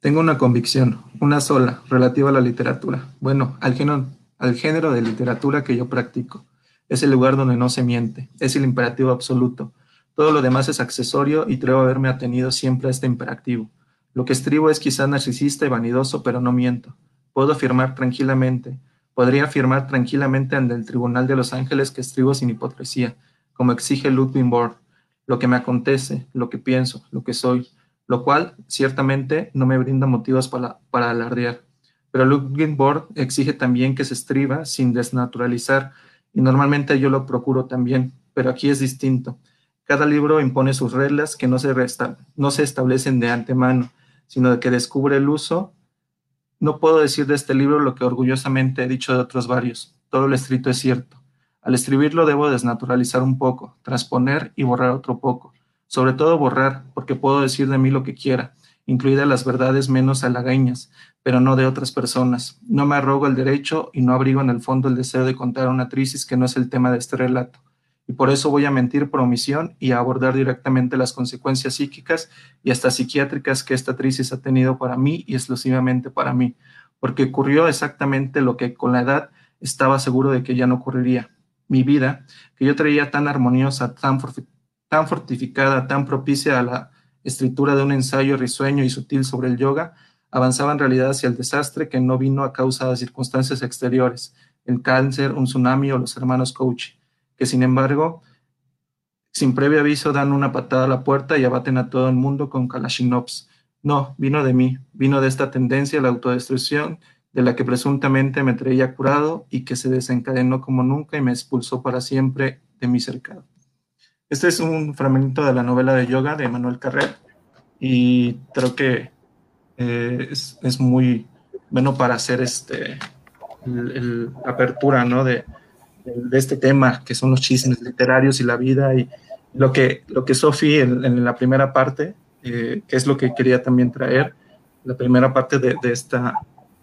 Tengo una convicción, una sola, relativa a la literatura. Bueno, al género, al género de literatura que yo practico. Es el lugar donde no se miente, es el imperativo absoluto. Todo lo demás es accesorio y creo haberme atenido siempre a este imperativo. Lo que escribo es quizá narcisista y vanidoso, pero no miento. Puedo afirmar tranquilamente, podría afirmar tranquilamente ante el Tribunal de los Ángeles que escribo sin hipocresía, como exige Ludwig Borg, lo que me acontece, lo que pienso, lo que soy, lo cual ciertamente no me brinda motivos para, alardear. Pero Ludwig Borg exige también que se escriba sin desnaturalizar, y normalmente yo lo procuro también, pero aquí es distinto. Cada libro impone sus reglas que no se, no se establecen de antemano, sino que descubre el uso. No puedo decir de este libro lo que orgullosamente he dicho de otros varios. Todo lo escrito es cierto. Al escribirlo debo desnaturalizar un poco, transponer y borrar otro poco. Sobre todo borrar, porque puedo decir de mí lo que quiera, incluidas las verdades menos halagañas, pero no de otras personas. No me arrogo el derecho y no abrigo en el fondo el deseo de contar una crisis que no es el tema de este relato y por eso voy a mentir por omisión y a abordar directamente las consecuencias psíquicas y hasta psiquiátricas que esta crisis ha tenido para mí y exclusivamente para mí, porque ocurrió exactamente lo que con la edad estaba seguro de que ya no ocurriría. Mi vida, que yo traía tan armoniosa, tan, tan fortificada, tan propicia a la escritura de un ensayo risueño y sutil sobre el yoga, avanzaba en realidad hacia el desastre que no vino a causa de circunstancias exteriores, el cáncer, un tsunami o los hermanos Coach que sin embargo, sin previo aviso, dan una patada a la puerta y abaten a todo el mundo con Kalashnikovs. No, vino de mí, vino de esta tendencia a la autodestrucción, de la que presuntamente me traía curado y que se desencadenó como nunca y me expulsó para siempre de mi cercado. Este es un fragmento de la novela de yoga de Manuel Carrer y creo que eh, es, muy bueno para hacer este, el, apertura ¿no? de, de, este tema, que son los chismes literarios y la vida, y lo que, lo que Sofi en, la primera parte, eh, que es lo que quería también traer, la primera parte de, esta,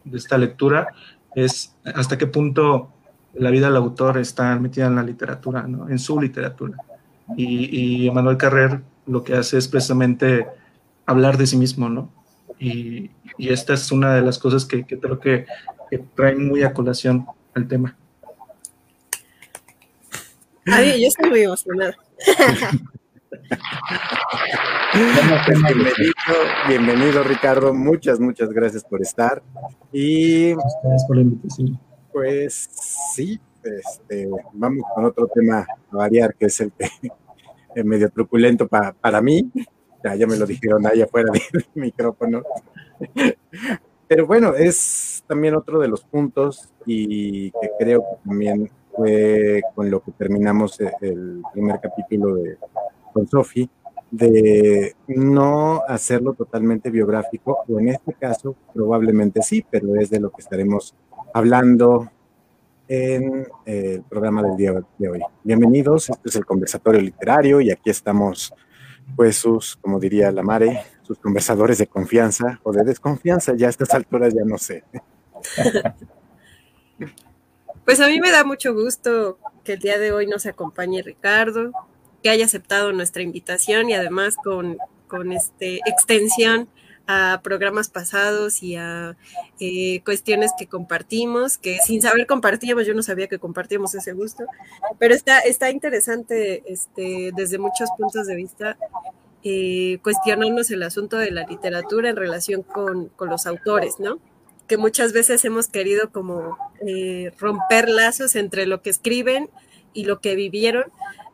de esta lectura, es hasta qué punto la vida del autor está metida en la literatura, ¿no? en su literatura. Y, y Manuel Carrer lo que hace es precisamente hablar de sí mismo, ¿no? Y, y esta es una de las cosas que, que creo que, que traen muy a colación al tema. Ay, yo estoy muy emocionada. bienvenido, bienvenido Ricardo, muchas, muchas gracias por estar. Y gracias por la invitación. Pues sí, este, vamos con otro tema a variar, que es el, el medio truculento para mí. Ya, ya me lo dijeron allá afuera del micrófono. Pero bueno, es también otro de los puntos y que creo que también fue con lo que terminamos e-, el primer capítulo de, con Sofi, de no hacerlo totalmente biográfico, o en este caso probablemente sí, pero es de lo que estaremos hablando en el programa del día de hoy. Bienvenidos, este es el conversatorio literario y aquí estamos, pues sus, como diría la Mare, sus conversadores de confianza o de desconfianza, ya a estas alturas ya no sé. Pues a mí me da mucho gusto que el día de hoy nos acompañe Ricardo, que haya aceptado nuestra invitación y además con, con este extensión a programas pasados y a eh, cuestiones que compartimos, que sin saber compartíamos, yo no sabía que compartíamos ese gusto, pero está, está interesante este, desde muchos puntos de vista eh, cuestionarnos el asunto de la literatura en relación con, con los autores, ¿no? que muchas veces hemos querido como eh, romper lazos entre lo que escriben y lo que vivieron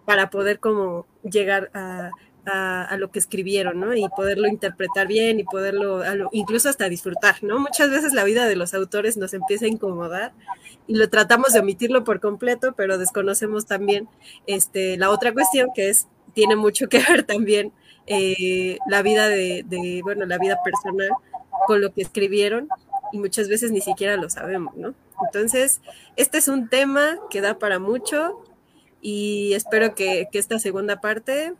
para poder como llegar a, lo que escribieron, ¿no? Y poderlo interpretar bien y poderlo, incluso hasta disfrutar, ¿no? Muchas veces la vida de los autores nos empieza a incomodar y lo tratamos de omitirlo por completo, pero desconocemos también este, la otra cuestión que es, tiene mucho que ver también eh, la vida de, de, bueno, la vida personal con lo que escribieron y muchas veces ni siquiera lo sabemos, ¿no? Entonces, este es un tema que da para mucho y espero que, esta segunda parte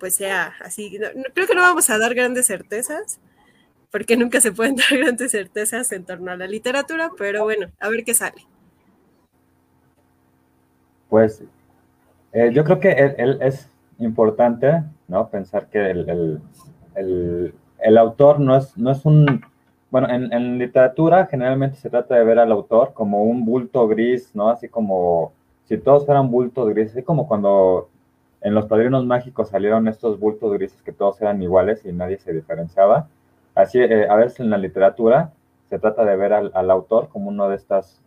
pues sea así. creo que no vamos a dar grandes certezas, porque nunca se pueden dar grandes certezas en torno a la literatura, pero bueno, a ver qué sale. Pues eh, yo creo que es importante, ¿no? Pensar que el, el, autor no es, no es un bueno, en, literatura generalmente se trata de ver al autor como un bulto gris, ¿no? Así como si todos fueran bultos grises, así como cuando en los padrinos mágicos salieron estos bultos grises que todos eran iguales y nadie se diferenciaba. Así, eh, a veces en la literatura se trata de ver al, autor como uno de, estas,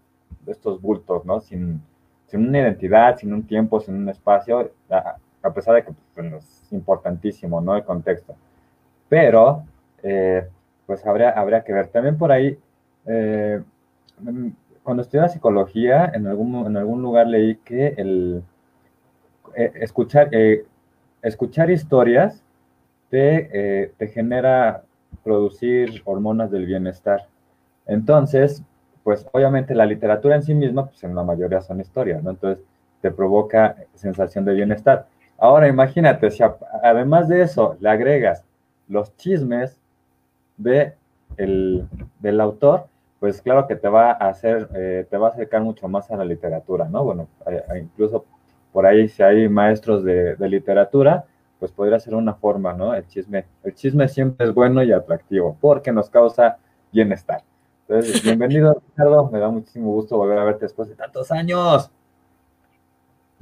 de estos bultos, ¿no? Sin, sin, una identidad, sin un tiempo, sin un espacio, a, pesar de que pues, es importantísimo, ¿no? El contexto. Pero, eh, pues habría, habría que ver. También por ahí, eh, cuando estudiaba psicología, en algún, en algún lugar leí que el eh, escuchar, escuchar historias te, te genera producir hormonas del bienestar. Entonces, pues obviamente la literatura en sí misma, pues en la mayoría son historias, ¿no? Entonces te provoca sensación de bienestar. Ahora imagínate, si además de eso le agregas los chismes de el, del autor, pues claro que te va a hacer, eh, te va a acercar mucho más a la literatura, ¿no? Bueno, incluso por ahí si hay maestros de, de, literatura, pues podría ser una forma, ¿no? El chisme, el chisme siempre es bueno y atractivo, porque nos causa bienestar. Entonces, bienvenido, Ricardo, me da muchísimo gusto volver a verte después de tantos años.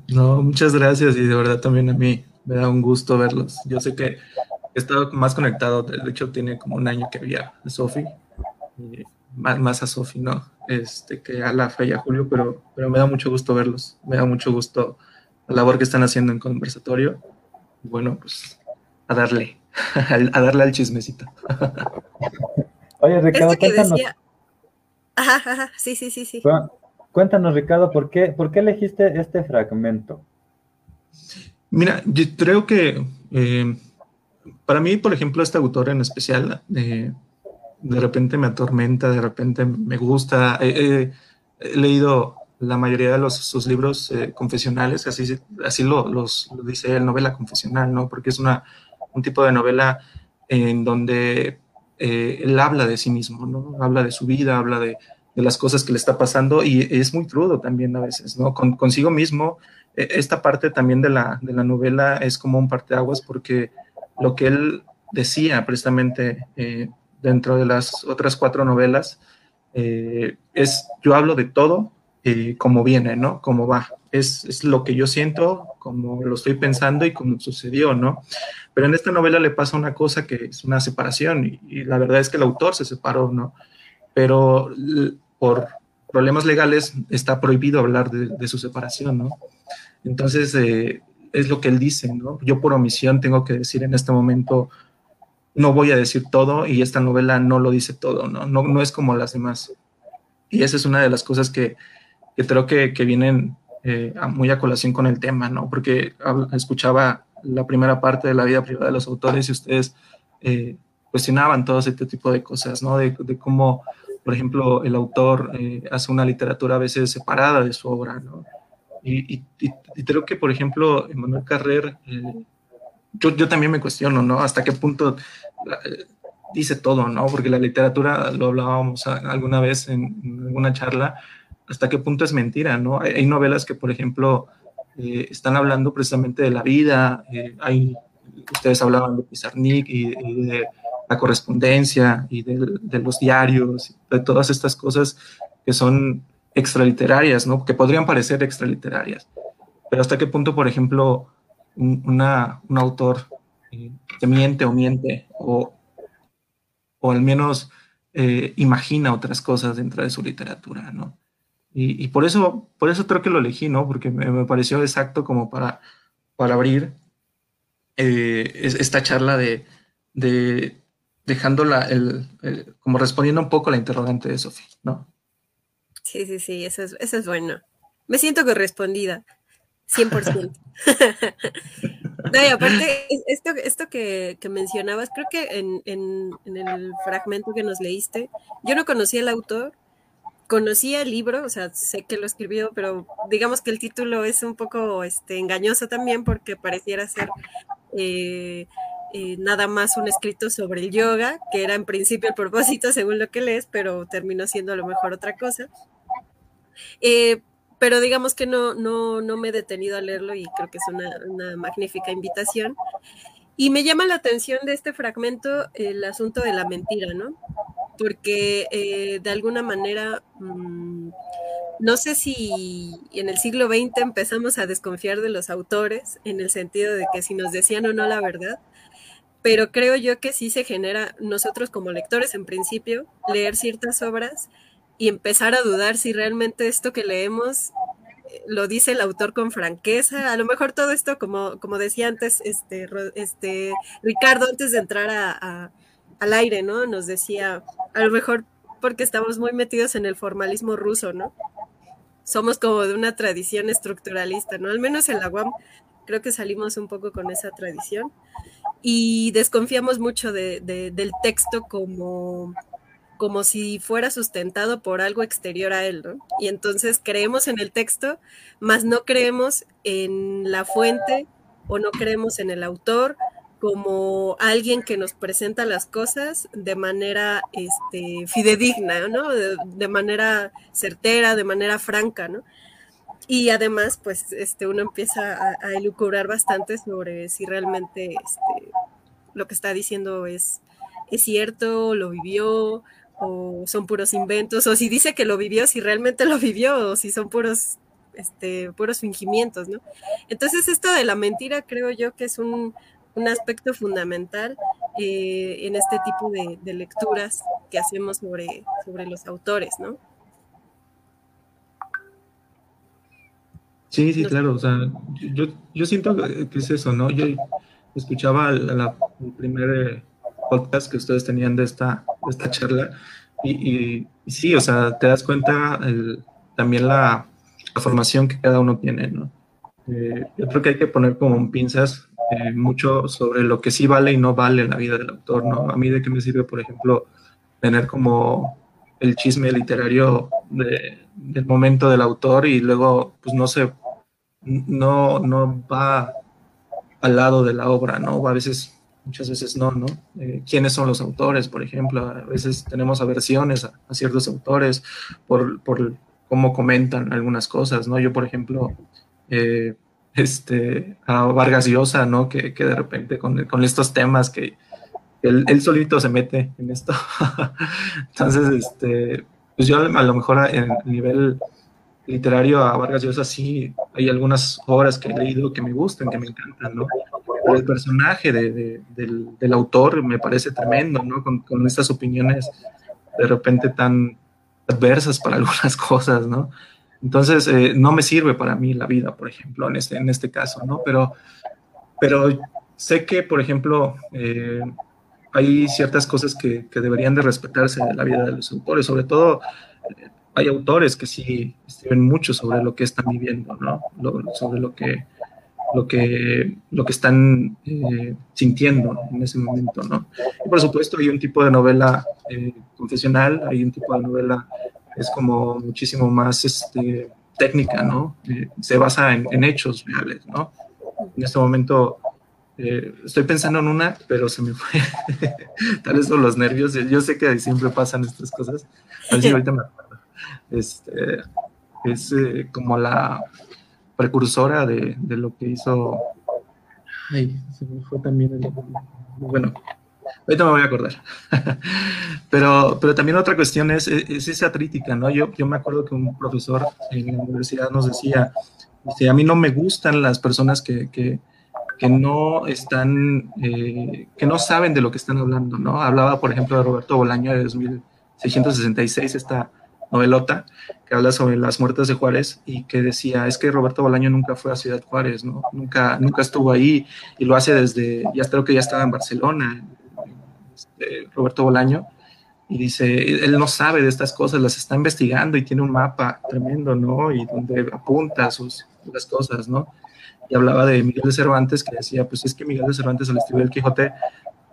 No, muchas gracias y de verdad también a mí me da un gusto verlos. Yo sé que he estado más conectado, de hecho tiene como un año que vi a Sofi, más, más, a Sofi, ¿no? Este, que a la fe y a Julio, pero, pero me da mucho gusto verlos, me da mucho gusto la labor que están haciendo en conversatorio. Bueno, pues a darle, a darle al chismecito. Oye, Ricardo, cuéntanos. Ajá, ajá, sí, sí, sí, sí. Cuéntanos, Ricardo, ¿por qué, ¿por qué elegiste este fragmento? Mira, yo creo que eh, para mí, por ejemplo, este autor en especial, eh, de repente me atormenta, de repente me gusta. he leído la mayoría de los, sus libros eh, confesionales, así, así lo, los, dice el novela confesional, ¿no? Porque es una, un tipo de novela en donde eh, él habla de sí mismo, ¿no? Habla de su vida, habla de, de, las cosas que le está pasando y es muy crudo también a veces, ¿no? Con, consigo mismo, e, esta parte también de la, de la novela es como un parteaguas porque lo que él decía precisamente eh, dentro de las otras cuatro novelas es yo hablo de todo eh, como viene, ¿no? Como va. Es, es, lo que yo siento, como lo estoy pensando y como sucedió, ¿no? Pero en esta novela le pasa una cosa que es una separación y, la verdad es que el autor se separó, ¿no? Pero por problemas legales está prohibido hablar de, de su separación, ¿no? Entonces, eh, es lo que él dice, ¿no? Yo por omisión tengo que decir en este momento, no voy a decir todo y esta novela no lo dice todo, ¿no? No, no es como las demás. Y esa es una de las cosas que, que creo que, que vienen eh, muy a colación con el tema, ¿no? Porque escuchaba la primera parte de la vida privada de los autores y ustedes eh, cuestionaban todo este tipo de cosas, ¿no? De, de cómo, por ejemplo, el autor eh, hace una literatura a veces separada de su obra, ¿no? Y, creo que, por ejemplo, Manuel Carrer, eh, yo, yo, también me cuestiono, ¿no? Hasta qué punto eh, dice todo, ¿no? Porque la literatura, lo hablábamos alguna vez en, alguna charla, hasta qué punto es mentira, ¿no? Hay, novelas que, por ejemplo, eh, están hablando precisamente de la vida, hay, ustedes hablaban de Pizarnik y, de la correspondencia y de, los diarios, de todas estas cosas que son extraliterarias, ¿no? Que podrían parecer extraliterarias. Pero hasta qué punto, por ejemplo, un autor eh, te miente o miente o, o al menos eh, imagina otras cosas dentro de su literatura, ¿no? Y, y, por, eso, por eso creo que lo elegí, ¿no? Porque me, me pareció exacto como para, para abrir eh, esta charla de, de dejándola, el, el, como respondiendo un poco a la interrogante de Sofía, ¿no? Sí, sí, sí, eso es, eso es bueno. Me siento correspondida, 100%. no, y aparte, esto, esto que, que mencionabas, creo que en, en, en, el fragmento que nos leíste, yo no conocía al autor, conocía el libro, o sea, sé que lo escribió, pero digamos que el título es un poco este, engañoso también porque pareciera ser... Eh, eh, nada más un escrito sobre el yoga, que era en principio el propósito según lo que lees, pero terminó siendo a lo mejor otra cosa. Eh, pero digamos que no, no, no me he detenido a leerlo y creo que es una, una, magnífica invitación. Y me llama la atención de este fragmento el asunto de la mentira, ¿no? Porque eh, de alguna manera, mm, no sé si en el siglo XX empezamos a desconfiar de los autores, en el sentido de que si nos decían o no la verdad, pero creo yo que sí se genera nosotros como lectores en principio, leer ciertas obras y empezar a dudar si realmente esto que leemos eh, lo dice el autor con franqueza. A lo mejor todo esto, como, como decía antes este, este, Ricardo, antes de entrar a al aire, ¿no? Nos decía, a lo mejor porque estamos muy metidos en el formalismo ruso, ¿no? Somos como de una tradición estructuralista, ¿no? Al menos en la UAM creo que salimos un poco con esa tradición y desconfiamos mucho de, del texto como, como si fuera sustentado por algo exterior a él, ¿no? Y entonces creemos en el texto, mas no creemos en la fuente o no creemos en el autor como alguien que nos presenta las cosas de manera este, fidedigna, ¿no? De, manera certera, de manera franca, ¿no? Y además, pues, este, uno empieza a, a elucubrar bastante sobre si realmente este, lo que está diciendo es, es cierto, lo vivió, o son puros inventos, o si dice que lo vivió, si realmente lo vivió, o si son puros, este, puros fingimientos, ¿no? Entonces, esto de la mentira creo yo que es un, un aspecto fundamental eh, en este tipo de, lecturas que hacemos sobre, sobre los autores, ¿no? Sí, sí, claro. O sea, yo, yo siento que es eso, ¿no? Yo escuchaba el primer eh, podcast que ustedes tenían de esta, esta charla y, sí, o sea, te das cuenta también la, formación que cada uno tiene, ¿no? Eh, yo creo que hay que poner como pinzas eh, mucho sobre lo que sí vale y no vale en la vida del autor, ¿no? A mí de qué me sirve, por ejemplo, tener como el chisme literario del momento del autor y luego, pues no sé, no, no va al lado de la obra, ¿no? A veces, muchas veces no, ¿no? Eh, ¿Quiénes son los autores, por ejemplo? A veces tenemos aversiones a, ciertos autores por, por, cómo comentan algunas cosas, ¿no? Yo, por ejemplo, eh, este, a Vargas Llosa, ¿no? Que, de repente con, estos temas que él, solito se mete en esto. Entonces, este, pues yo a lo mejor en nivel literario a Vargas Llosa sí hay algunas obras que he leído que me gustan, que me encantan, ¿no? Pero el personaje del, del, autor me parece tremendo, ¿no? Con, con, estas opiniones de repente tan adversas para algunas cosas, ¿no? Entonces, eh, no me sirve para mí la vida, por ejemplo, en este, en este caso, ¿no? Pero, pero sé que, por ejemplo, eh, hay ciertas cosas que, que, deberían de respetarse de la vida de los autores, sobre todo eh, hay autores que sí escriben mucho sobre lo que están viviendo, ¿no? sobre lo que, lo que, lo que están sintiendo en ese momento, ¿no? Y por supuesto hay un tipo de novela confesional, hay un tipo de novela es como muchísimo más este, técnica, ¿no? Eh, se basa en, hechos reales, ¿no? En este momento eh, estoy pensando en una, pero se me fue. Tal vez son los nervios. Yo sé que siempre pasan estas cosas. A ver si ahorita me acuerdo. Este, es eh, como la precursora de, de, lo que hizo. Ay, se me fue también el. Bueno, Ahorita me voy a acordar. pero, pero también otra cuestión es, es, esa crítica, ¿no? Yo, me acuerdo que un profesor en la universidad nos decía, a mí no me gustan las personas que no están, eh, que no saben de lo que están hablando, ¿no? Hablaba, por ejemplo, de Roberto Bolaño de 2666, esta novelota que habla sobre las muertes de Juárez y que decía, es que Roberto Bolaño nunca fue a Ciudad Juárez, ¿no? Nunca, nunca estuvo ahí y lo hace desde, ya creo que ya estaba en Barcelona, Roberto Bolaño, y dice, él no sabe de estas cosas, las está investigando y tiene un mapa tremendo, ¿no? Y donde apunta sus las cosas, ¿no? Y hablaba de Miguel de Cervantes, que decía, pues es que Miguel de Cervantes al escribir el Quijote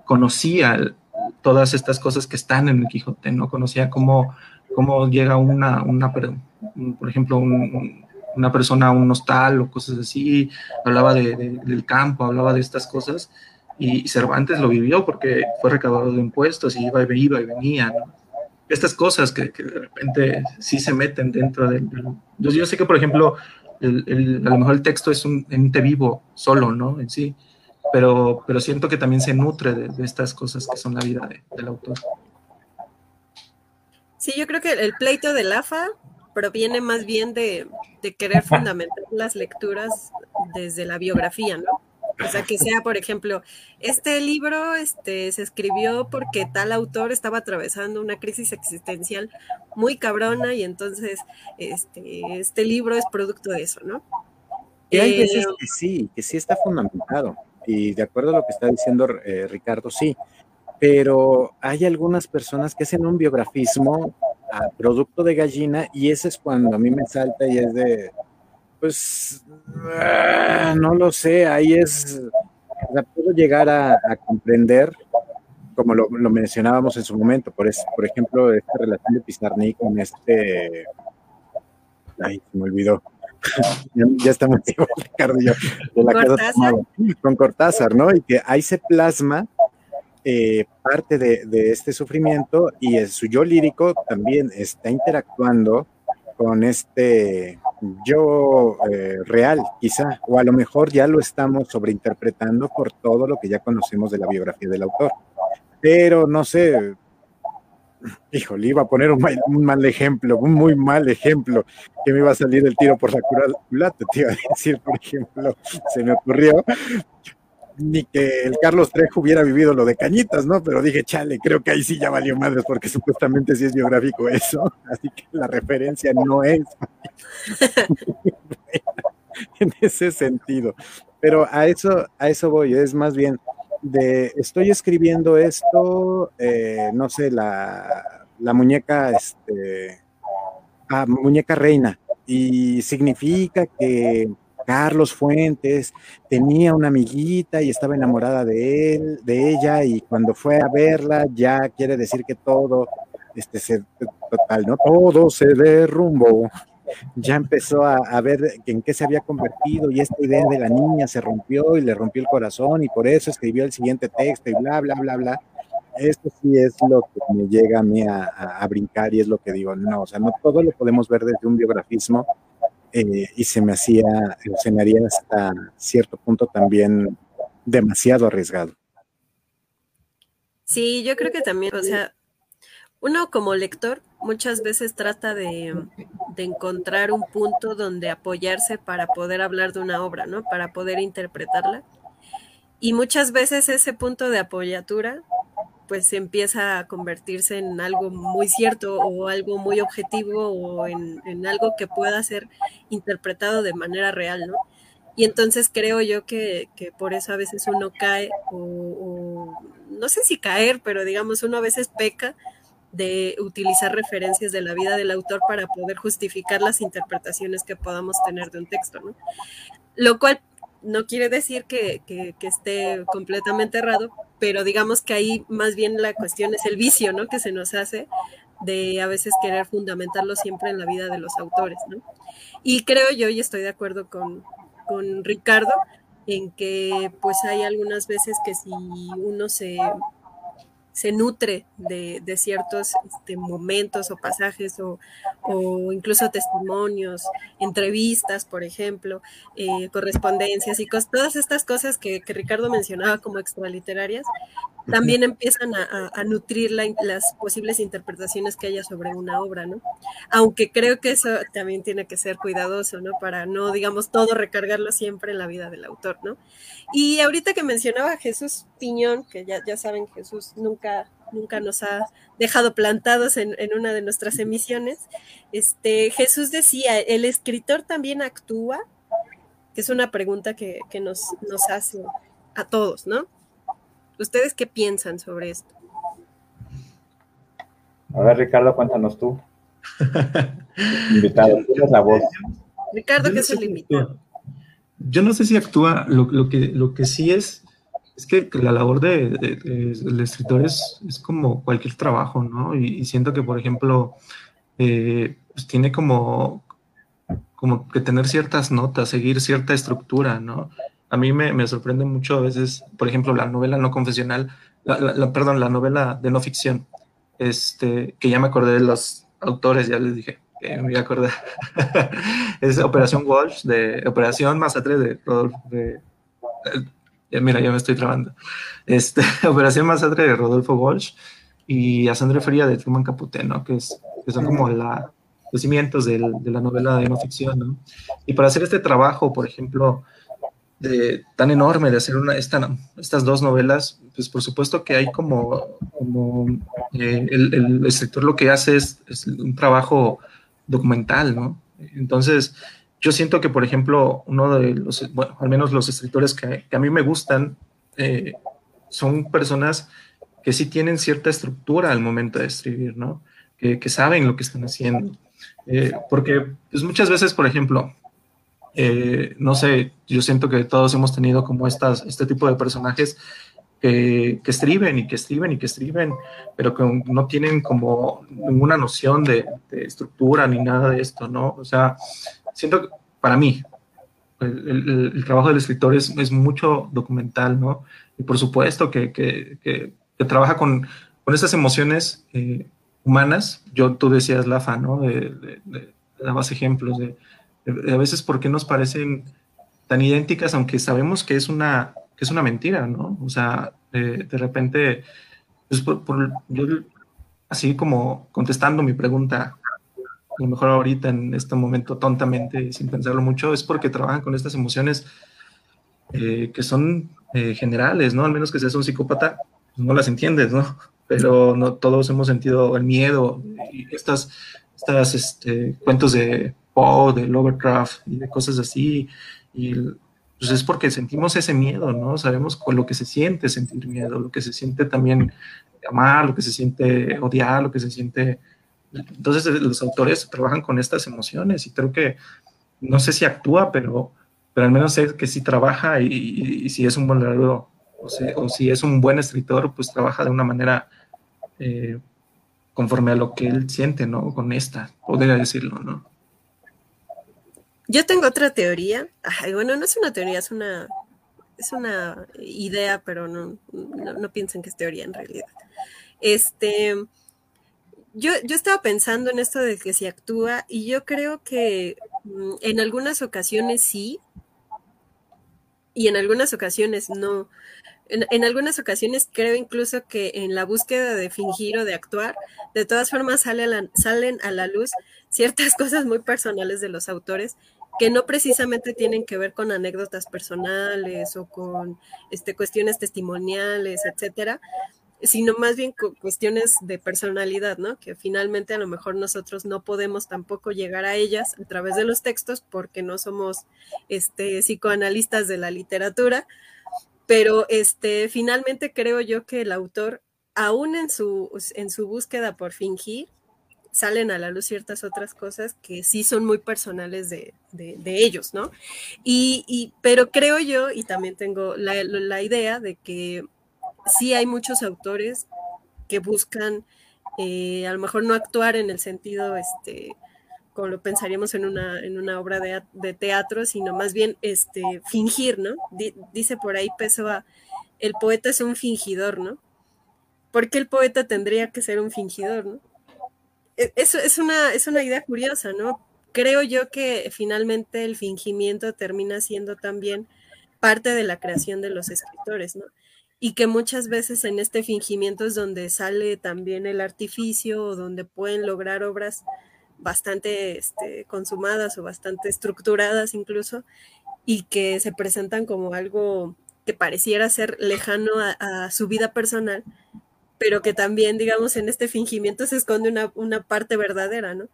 conocía todas estas cosas que están en el Quijote, ¿no? Conocía cómo, cómo llega una, una por ejemplo, una persona a un hostal o cosas así, hablaba del campo, hablaba de estas cosas, y Cervantes lo vivió porque fue recaudador de impuestos y iba y y venía, Estas cosas que, de repente sí se meten dentro del... yo, sé que, por ejemplo, a lo mejor el texto es un ente vivo solo, ¿no? En sí, pero, pero siento que también se nutre de, estas cosas que son la vida del autor. Sí, yo creo que el pleito del AFA proviene más bien de querer fundamentar las lecturas desde la biografía, ¿no? O sea, que sea, por ejemplo, este libro este, se escribió porque tal autor estaba atravesando una crisis existencial muy cabrona y entonces este, este libro es producto de eso, ¿no? Y hay veces que sí, que sí está fundamentado. Y de acuerdo a lo que está diciendo eh, Ricardo, sí. Pero hay algunas personas que hacen un biografismo a producto de gallina y ese es cuando a mí me salta y es de, pues, ah, no lo sé, ahí es, puedo llegar a, comprender, como lo, mencionábamos en su momento, por, es, por ejemplo, esta relación de Pizarnik con este, ay, se me olvidó, ya, estamos Ricardo yo, de la Cortázar. con Cortázar, ¿no? Y que ahí se plasma eh, parte de, de, este sufrimiento y el, su yo lírico también está interactuando con este yo eh, real, quizá, o a lo mejor ya lo estamos sobreinterpretando por todo lo que ya conocemos de la biografía del autor. Pero no sé, híjole, iba a poner un mal, ejemplo, un muy mal ejemplo, que me iba a salir el tiro por la culata, te iba a decir, por ejemplo, se me ocurrió, ni que el Carlos Trejo hubiera vivido lo de Cañitas, ¿no? Pero dije, chale, creo que ahí sí ya valió madres, porque supuestamente sí es biográfico eso, así que la referencia no es en ese sentido. Pero a eso, a eso voy, es más bien de estoy escribiendo esto, eh, no sé, la, la muñeca, este, ah, muñeca reina, y significa que Carlos Fuentes tenía una amiguita y estaba enamorada de él, de ella, y cuando fue a verla ya quiere decir que todo, este, se, total, ¿no? Todo se derrumbó. Ya empezó a, ver en qué se había convertido y esta idea de la niña se rompió y le rompió el corazón y por eso escribió el siguiente texto y bla, bla, bla, bla. Esto sí es lo que me llega a mí a, a brincar y es lo que digo, no, o sea, no todo lo podemos ver desde un biografismo eh, y se me hacía, se me haría hasta cierto punto también demasiado arriesgado. Sí, yo creo que también, o sea, uno como lector muchas veces trata de, de, encontrar un punto donde apoyarse para poder hablar de una obra, ¿no? Para poder interpretarla. Y muchas veces ese punto de apoyatura pues empieza a convertirse en algo muy cierto o algo muy objetivo o en, algo que pueda ser interpretado de manera real, ¿no? Y entonces creo yo que, por eso a veces uno cae o, no sé si caer, pero digamos uno a veces peca de utilizar referencias de la vida del autor para poder justificar las interpretaciones que podamos tener de un texto, ¿no? Lo cual no quiere decir que, esté completamente errado, pero digamos que ahí más bien la cuestión es el vicio, ¿no? Que se nos hace de a veces querer fundamentarlo siempre en la vida de los autores, ¿no? Y creo yo, y estoy de acuerdo con, con Ricardo, en que pues hay algunas veces que si uno se se nutre de, ciertos este, momentos o pasajes o, incluso testimonios, entrevistas, por ejemplo, eh, correspondencias y todas estas cosas que, que, Ricardo mencionaba como extraliterarias, también empiezan a, nutrir las posibles interpretaciones que haya sobre una obra, ¿no? Aunque creo que eso también tiene que ser cuidadoso, ¿no? Para no, digamos, todo recargarlo siempre en la vida del autor, ¿no? Y ahorita que mencionaba Jesús Piñón, que ya, ya saben, Jesús nunca, nunca nos ha dejado plantados en, una de nuestras emisiones, este, Jesús decía, ¿el escritor también actúa? Que es una pregunta que, que nos, nos hace a todos, ¿no? ¿Ustedes qué piensan sobre esto? A ver, Ricardo, cuéntanos tú. invitado, tienes la voz. Ricardo, ¿qué es el invitado? Yo no sé si actúa, lo, que, lo que sí es, es que la labor del de, escritor es, como cualquier trabajo, ¿no? Y, siento que, por ejemplo, eh, pues tiene como, como que tener ciertas notas, seguir cierta estructura, ¿no? A mí me, sorprende mucho a veces, por ejemplo, la novela no confesional, la, perdón, la novela de no ficción, este, que ya me acordé de los autores, ya les dije que me voy a acordar. es Operación Walsh, de Operación Masacre de Rodolfo, de, mira, ya me estoy trabando. Este, Operación Masacre de Rodolfo Walsh, y a Sandra Feria de Truman Capote, ¿no? Que, es, que son como la, los cimientos de la novela de no ficción, ¿no? Y para hacer este trabajo, por ejemplo, de, tan enorme de hacer una, esta, estas dos novelas, pues por supuesto que hay como, como eh, el, el, escritor lo que hace es, es, un trabajo documental, ¿no? Entonces, yo siento que, por ejemplo, uno de los, bueno, al menos los escritores que, que a mí me gustan, eh, son personas que sí tienen cierta estructura al momento de escribir, ¿no? Que, que saben lo que están haciendo. Eh, porque pues muchas veces, por ejemplo, eh, no sé, yo siento que todos hemos tenido como estas, este tipo de personajes que, escriben y que escriben y que escriben, pero que no tienen como ninguna noción de, de estructura ni nada de esto, ¿no? O sea, siento que para mí, el, trabajo del escritor es, es, mucho documental, ¿no? Y por supuesto que, que, trabaja con, con estas emociones eh, humanas. Yo, tú decías, Lafa, ¿no? De, de, de, ejemplos de, a veces por qué nos parecen tan idénticas, aunque sabemos que es una, que es una mentira, ¿no? O sea, de, repente, pues por, por, yo, así como contestando mi pregunta, a lo mejor ahorita en este momento tontamente, sin pensarlo mucho, es porque trabajan con estas emociones eh, que son eh, generales, ¿no? Al menos que seas un psicópata, pues no las entiendes, ¿no? Pero no todos hemos sentido el miedo y estas, estas este, cuentos de Poe, de Lovecraft y de cosas así. Y pues es porque sentimos ese miedo, ¿no? Sabemos con lo que se siente sentir miedo, lo que se siente también amar, lo que se siente odiar, lo que se siente entonces eh, los autores trabajan con estas emociones y creo que, no sé si actúa, pero, pero al menos sé que si trabaja y, y, y si es un buen narrador o, si, o, si es un buen escritor, pues trabaja de una manera eh, conforme a lo que él siente, ¿no? Con esta, podría decirlo, ¿no? Yo tengo otra teoría. Ay, bueno, no es una teoría, es una, es una idea, pero no, no, no piensen que es teoría en realidad. Este, yo, yo, estaba pensando en esto de que se actúa y yo creo que mm, en algunas ocasiones sí y en algunas ocasiones no. En, en, algunas ocasiones creo incluso que en la búsqueda de fingir o de actuar, de todas formas sale salen a la luz ciertas cosas muy personales de los autores que no precisamente tienen que ver con anécdotas personales o con este, cuestiones testimoniales, etcétera, sino más bien cuestiones de personalidad, ¿no? Que finalmente a lo mejor nosotros no podemos tampoco llegar a ellas a través de los textos porque no somos este, psicoanalistas de la literatura, pero este, finalmente creo yo que el autor, aún en su, en su búsqueda por fingir, salen a la luz ciertas otras cosas que sí son muy personales de, de, ellos, ¿no? Y, pero creo yo, y también tengo la, la idea de que sí hay muchos autores que buscan eh, a lo mejor no actuar en el sentido, este, como lo pensaríamos en una, en una obra de, de teatro, sino más bien este, fingir, ¿no? Dice por ahí Pessoa, el poeta es un fingidor, ¿no? ¿Por qué el poeta tendría que ser un fingidor, ¿no? E, Eso es una, es una idea curiosa, ¿no? Creo yo que finalmente el fingimiento termina siendo también parte de la creación de los escritores, ¿no? y que muchas veces en este fingimiento es donde sale también el artificio o donde pueden lograr obras bastante este, consumadas o bastante estructuradas incluso y que se presentan como algo que pareciera ser lejano a su vida personal, pero que también, digamos, en este fingimiento se esconde una, una parte verdadera, ¿no?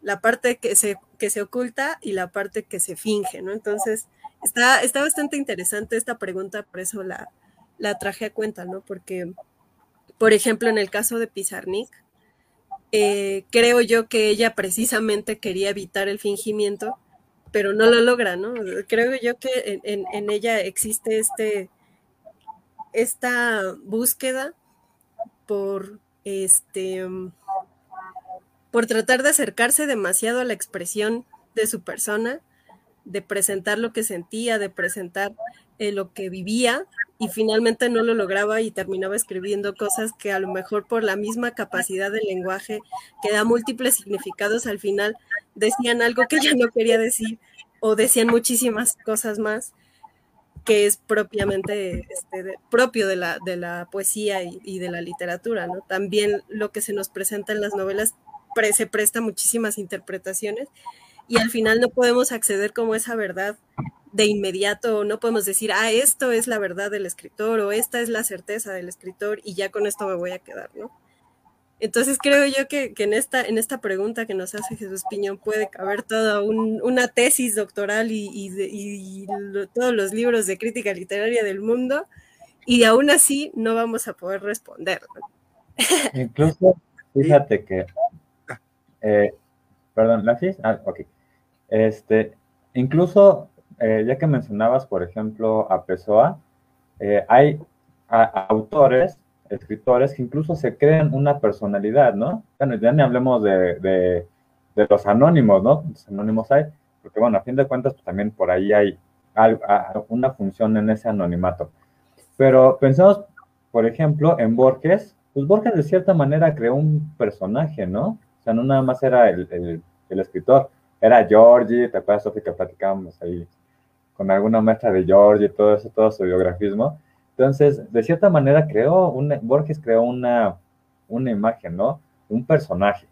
La parte que se, que se oculta y la parte que se finge, ¿no? Entonces, está, está bastante interesante esta pregunta, por eso la, la traje a cuenta, ¿no? Porque, por ejemplo, en el caso de Pizarnik, eh, creo yo que ella precisamente quería evitar el fingimiento, pero no lo logra, ¿no? Creo yo que en, en, en ella existe este, esta búsqueda por este por tratar de acercarse demasiado a la expresión de su persona, de presentar lo que sentía, de presentar eh, lo que vivía, y finalmente no lo lograba y terminaba escribiendo cosas que a lo mejor por la misma capacidad del lenguaje que da múltiples significados al final decían algo que ella no quería decir o decían muchísimas cosas más. Que es propiamente este, propio de la, de la poesía y, de la literatura. También lo que se nos presenta en las novelas se presta muchísimas interpretaciones y al final no podemos acceder como esa verdad de inmediato, no podemos decir, ah, esto es la verdad del escritor o esta es la certeza del escritor y ya con esto me voy a quedar, ¿no? Entonces creo yo que, en, esta, en esta pregunta que nos hace Jesús Piñón puede caber toda una tesis doctoral y, todos los libros de crítica literaria del mundo y aún así no vamos a poder responder. Incluso, fíjate que, eh, perdón, ¿la Ah, ok. Este, incluso, eh, ya que mencionabas, por ejemplo, a Pessoa, eh, hay autores escritores que incluso se crean una personalidad, ¿no? Bueno, ya ni hablemos de, los anónimos, ¿no? Los anónimos hay, porque bueno, a fin de cuentas, pues, también por ahí hay una función en ese anonimato. Pero pensamos, por ejemplo, en Borges, pues Borges de cierta manera creó un personaje, ¿no? O sea, no nada más era el, escritor, era Georgie, te acuerdas, Sofía, que platicábamos ahí con alguna maestra de Georgie, todo eso, todo su biografismo entonces, de cierta manera, creó una, Borges creó una, una imagen, ¿no? Un personaje.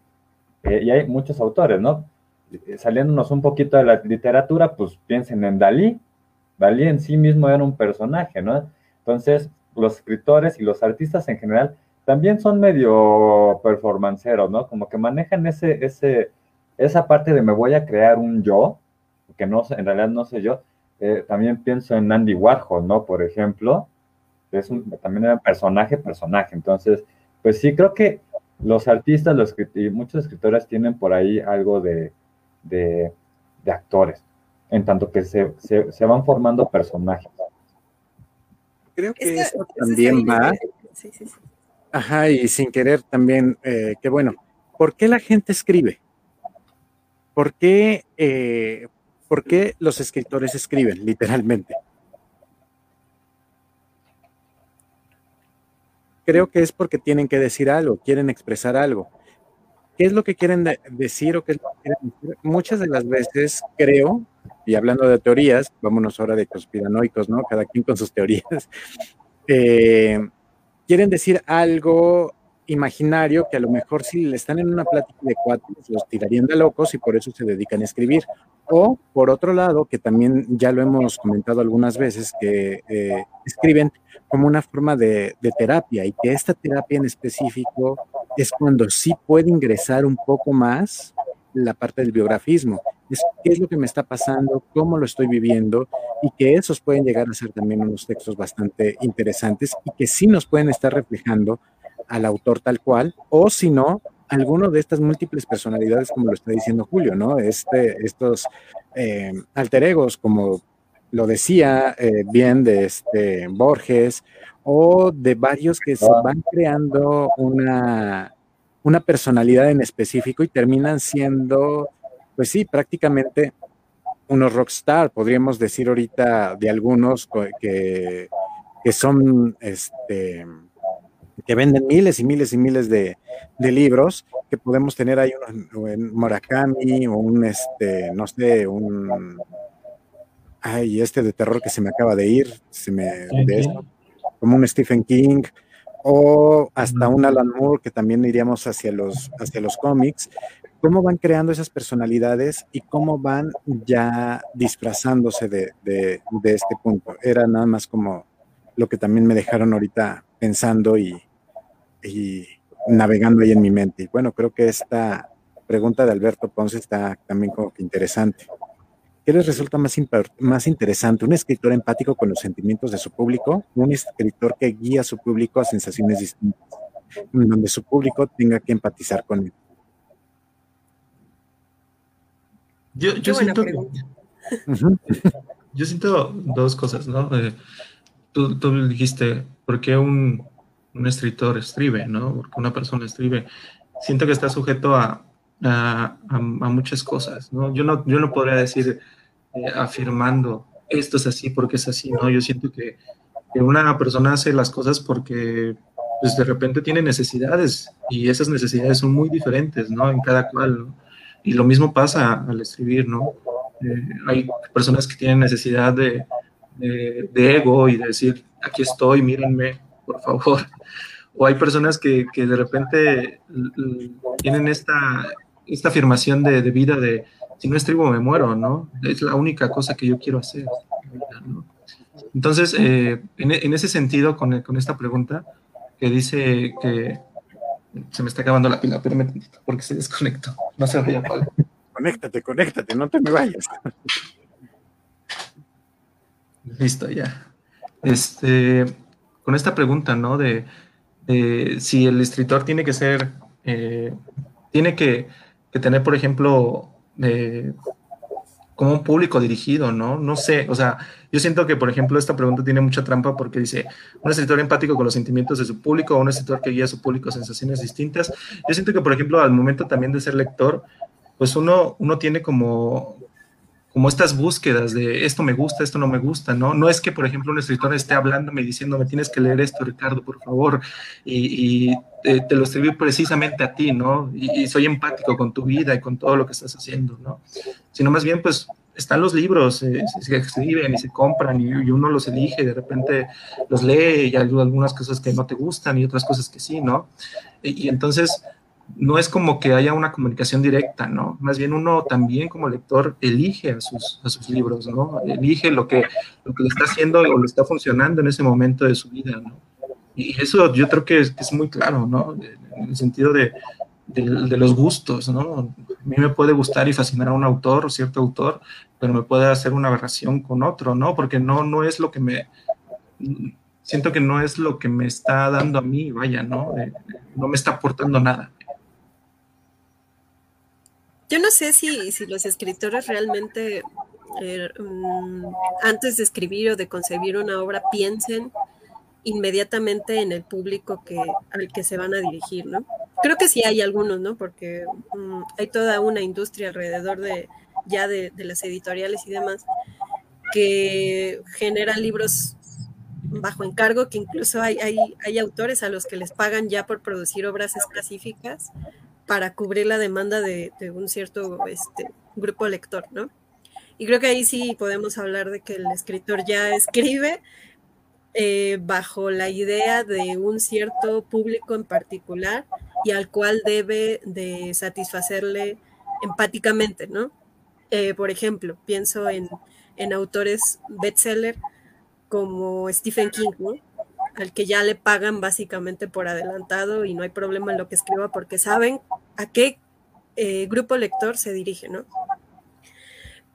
Eh, y hay muchos autores, ¿no? Eh, saliéndonos un poquito de la literatura, pues piensen en Dalí. Dalí en sí mismo era un personaje, ¿no? Entonces, los escritores y los artistas en general también son medio performanceros, ¿no? Como que manejan ese, ese, esa parte de me voy a crear un yo, que no, en realidad no sé yo. Eh, también pienso en Andy Warhol, ¿no? Por ejemplo, es un, también era personaje, personaje. Entonces, pues sí, creo que los artistas los, y muchos escritores tienen por ahí algo de, de, actores, en tanto que se, se, van formando personajes. Creo que eso también va. Sí, sí, sí. Ajá, y sin querer también, eh, que bueno, ¿por qué la gente escribe? ¿Por qué, eh, ¿Por qué los escritores escriben, literalmente? Creo que es porque tienen que decir algo, quieren expresar algo. ¿Qué es lo que quieren decir o qué es lo que quieren decir? Muchas de las veces creo, y hablando de teorías, vámonos ahora de conspiranoicos, ¿no? Cada quien con sus teorías. Eh, quieren decir algo imaginario que a lo mejor si le están en una plática de cuatro los tirarían de locos y por eso se dedican a escribir. O por otro lado, que también ya lo hemos comentado algunas veces, que eh, escriben como una forma de, terapia y que esta terapia en específico es cuando sí puede ingresar un poco más la parte del biografismo. Es qué es lo que me está pasando, cómo lo estoy viviendo y que esos pueden llegar a ser también unos textos bastante interesantes y que sí nos pueden estar reflejando al autor tal cual, o si no, alguno de estas múltiples personalidades, como lo está diciendo Julio, ¿no? Este, estos eh, alter egos, como lo decía eh, bien de este Borges, o de varios que se van creando una, una personalidad en específico y terminan siendo, pues sí, prácticamente unos rockstar, podríamos decir ahorita de algunos que, que son este que venden miles y miles y miles de, libros, que podemos tener ahí uno en Murakami o un, este, no sé, un, ay, este de terror que se me acaba de ir, se me, de como un Stephen King, o hasta un Alan Moore, que también iríamos hacia los, hacia los cómics, cómo van creando esas personalidades y cómo van ya disfrazándose de, de, de, este punto. Era nada más como lo que también me dejaron ahorita pensando y, y navegando ahí en mi mente. Y bueno, creo que esta pregunta de Alberto Ponce está también como que interesante. ¿Qué les resulta más, más interesante? ¿Un escritor empático con los sentimientos de su público? ¿Un escritor que guía a su público a sensaciones distintas, donde su público tenga que empatizar con él? Yo, siento, yo siento dos cosas, ¿no? Eh, tú, tú dijiste, ¿por qué un, un escritor escribe, ¿no? Porque una persona escribe. Siento que está sujeto a, a, muchas cosas, ¿no? Yo no, yo no podría decir eh, afirmando esto es así porque es así, ¿no? Yo siento que, una persona hace las cosas porque pues de repente tiene necesidades y esas necesidades son muy diferentes, ¿no? En cada cual, ¿no? Y lo mismo pasa al escribir, ¿no? Eh, hay personas que tienen necesidad de, de, ego y de decir, aquí estoy, mírenme, por favor. O hay personas que, que de repente tienen esta, esta afirmación de, de, vida de, si no estribo me muero, ¿no? Es la única cosa que yo quiero hacer. Entonces, eh, en, en, ese sentido, con, con esta pregunta, que dice que se me está acabando la pila, pero porque se desconectó. No se vaya, Pablo. Conéctate, conéctate, no te me vayas. Listo, ya. Este, con esta pregunta, ¿no? De, si el escritor tiene que ser, eh, tiene que, tener, por ejemplo, eh, como un público dirigido, ¿no? No sé, o sea, yo siento que, por ejemplo, esta pregunta tiene mucha trampa porque dice, un escritor empático con los sentimientos de su público o un escritor que guía a su público a sensaciones distintas. Yo siento que, por ejemplo, al momento también de ser lector, pues uno, uno tiene como, como estas búsquedas de esto me gusta, esto no me gusta, ¿no? No es que, por ejemplo, un escritor esté hablándome y diciéndome, tienes que leer esto, Ricardo, por favor, y, te, lo escribí precisamente a ti, ¿no? Y, soy empático con tu vida y con todo lo que estás haciendo, ¿no? Sino más bien, pues, están los libros, eh, se escriben y se compran y, uno los elige, y de repente los lee y hay algunas cosas que no te gustan y otras cosas que sí, ¿no? y entonces no es como que haya una comunicación directa, ¿no? Más bien uno también como lector elige a sus, a sus libros, ¿no? Elige lo que, lo que le está haciendo o lo está funcionando en ese momento de su vida, ¿no? Y eso yo creo que es, muy claro, ¿no? En el sentido de, de, los gustos, ¿no? A mí me puede gustar y fascinar a un autor o cierto autor, pero me puede hacer una aberración con otro, ¿no? Porque no, no es lo que me... Siento que no es lo que me está dando a mí, vaya, ¿no? Eh, no me está aportando nada. Yo no sé si, si los escritores realmente, eh, mm, antes de escribir o de concebir una obra, piensen inmediatamente en el público que, al que se van a dirigir, ¿no? Creo que sí hay algunos, ¿no? Porque mm, hay toda una industria alrededor de ya de, las editoriales y demás que generan libros bajo encargo, que incluso hay, hay, hay autores a los que les pagan ya por producir obras específicas para cubrir la demanda de, un cierto este, grupo lector, ¿no? Y creo que ahí sí podemos hablar de que el escritor ya escribe eh, bajo la idea de un cierto público en particular y al cual debe de satisfacerle empáticamente, ¿no? Eh, por ejemplo, pienso en, en autores bestseller como Stephen King, ¿no? Al que ya le pagan básicamente por adelantado y no hay problema en lo que escriba porque saben a qué eh, grupo lector se dirige, ¿no?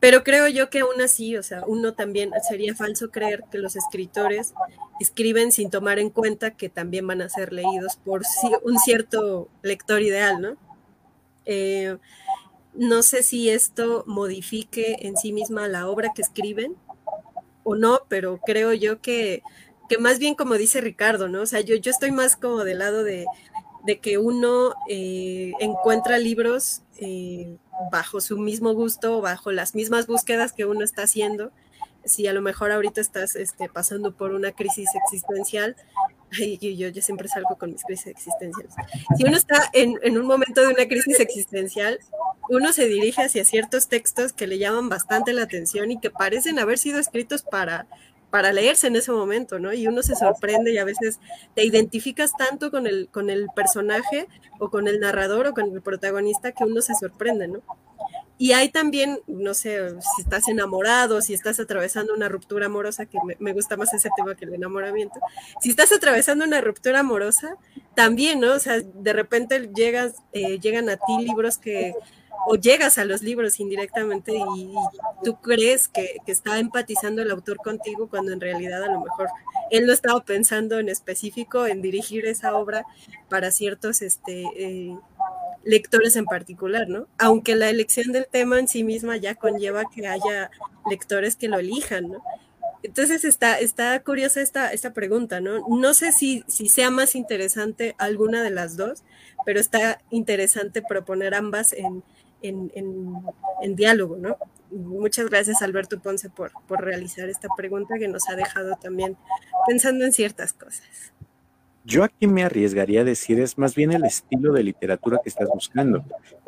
Pero creo yo que aún así, o sea, uno también sería falso creer que los escritores escriben sin tomar en cuenta que también van a ser leídos por un cierto lector ideal, ¿no? Eh, no sé si esto modifique en sí misma la obra que escriben o no, pero creo yo que más bien como dice Ricardo, ¿no? O sea, yo, yo estoy más como del lado de, que uno eh, encuentra libros eh, bajo su mismo gusto, bajo las mismas búsquedas que uno está haciendo. Si a lo mejor ahorita estás este, pasando por una crisis existencial, y yo, yo siempre salgo con mis crisis existenciales. Si uno está en, en, un momento de una crisis existencial, uno se dirige hacia ciertos textos que le llaman bastante la atención y que parecen haber sido escritos para, para leerse en ese momento, ¿no? Y uno se sorprende y a veces te identificas tanto con el, con el personaje o con el narrador o con el protagonista que uno se sorprende, ¿no? Y hay también, no sé, si estás enamorado, si estás atravesando una ruptura amorosa, que me, gusta más ese tema que el enamoramiento, si estás atravesando una ruptura amorosa, también, ¿no? O sea, de repente llegas, eh, llegan a ti libros que o llegas a los libros indirectamente y, tú crees que, está empatizando el autor contigo cuando en realidad a lo mejor él no estaba pensando en específico en dirigir esa obra para ciertos este, eh, lectores en particular, ¿no? Aunque la elección del tema en sí misma ya conlleva que haya lectores que lo elijan, ¿no? Entonces está, está curiosa esta, esta pregunta, ¿no? No sé si, si sea más interesante alguna de las dos, pero está interesante proponer ambas en, en, diálogo, ¿no? Muchas gracias Alberto Ponce por, por realizar esta pregunta que nos ha dejado también pensando en ciertas cosas. Yo aquí me arriesgaría a decir es más bien el estilo de literatura que estás buscando.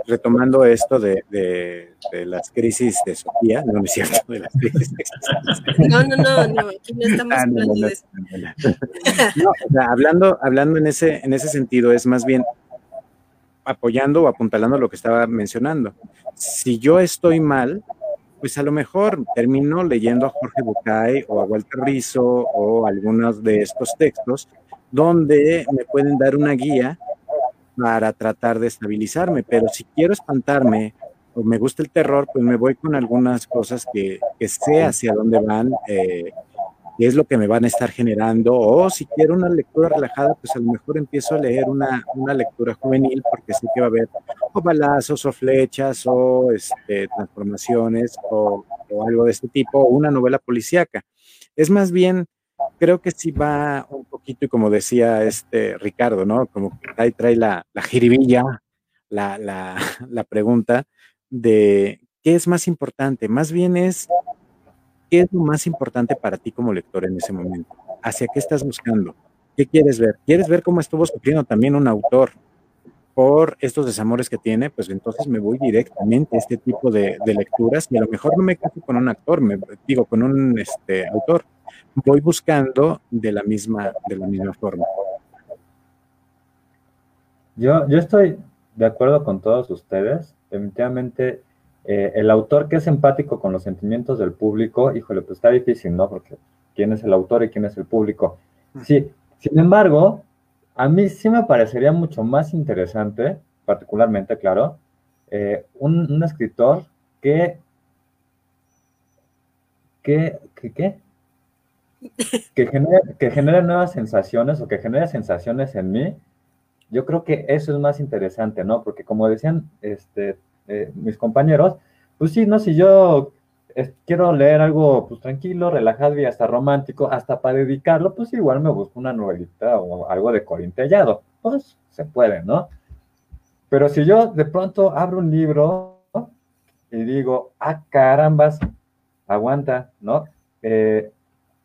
Retomando esto de, las crisis de Sofía, no, es cierto, de las crisis. No, no, no, no, aquí no estamos ah, hablando de eso. No, hablando, hablando en ese, en ese sentido, es más bien apoyando o apuntalando lo que estaba mencionando. Si yo estoy mal, pues a lo mejor termino leyendo a Jorge Bucay o a Walter Rizzo o algunos de estos textos donde me pueden dar una guía para tratar de estabilizarme, pero si quiero espantarme o me gusta el terror, pues me voy con algunas cosas que, sé hacia dónde van, eh, es lo que me van a estar generando, o si quiero una lectura relajada, pues a lo mejor empiezo a leer una, una lectura juvenil, porque sé que va a haber o balazos o flechas o este, transformaciones o, algo de este tipo, o una novela policíaca. Es más bien creo que sí va un poquito, y como decía este Ricardo, ¿no? Como que ahí trae la, la jiribilla, la, la, la pregunta de qué es más importante. Más bien es, ¿qué es lo más importante para ti como lector en ese momento? ¿Hacia qué estás buscando? ¿Qué quieres ver? ¿Quieres ver cómo estuvo sufriendo también un autor por estos desamores que tiene? Pues entonces me voy directamente a este tipo de, lecturas y a lo mejor no me caso con un actor, digo, con un este, autor voy buscando de la misma, de la misma forma. Yo, yo estoy de acuerdo con todos ustedes. Definitivamente, eh, el autor que es empático con los sentimientos del público, híjole, pues está difícil, ¿no? Porque quién es el autor y quién es el público. Sí, sin embargo, a mí sí me parecería mucho más interesante, particularmente, claro, eh, un, un, escritor que, que, que, que genera, que genera nuevas sensaciones o que genera sensaciones en mí, yo creo que eso es más interesante, ¿no? Porque como decían este, eh, mis compañeros, pues sí, ¿no? Si yo quiero leer algo pues tranquilo, relajado y hasta romántico, hasta para dedicarlo, pues igual me busco una novelita o algo de corintellado, pues se puede, ¿no? Pero si yo de pronto abro un libro y digo, ah, carambas, aguanta, ¿no? Eh,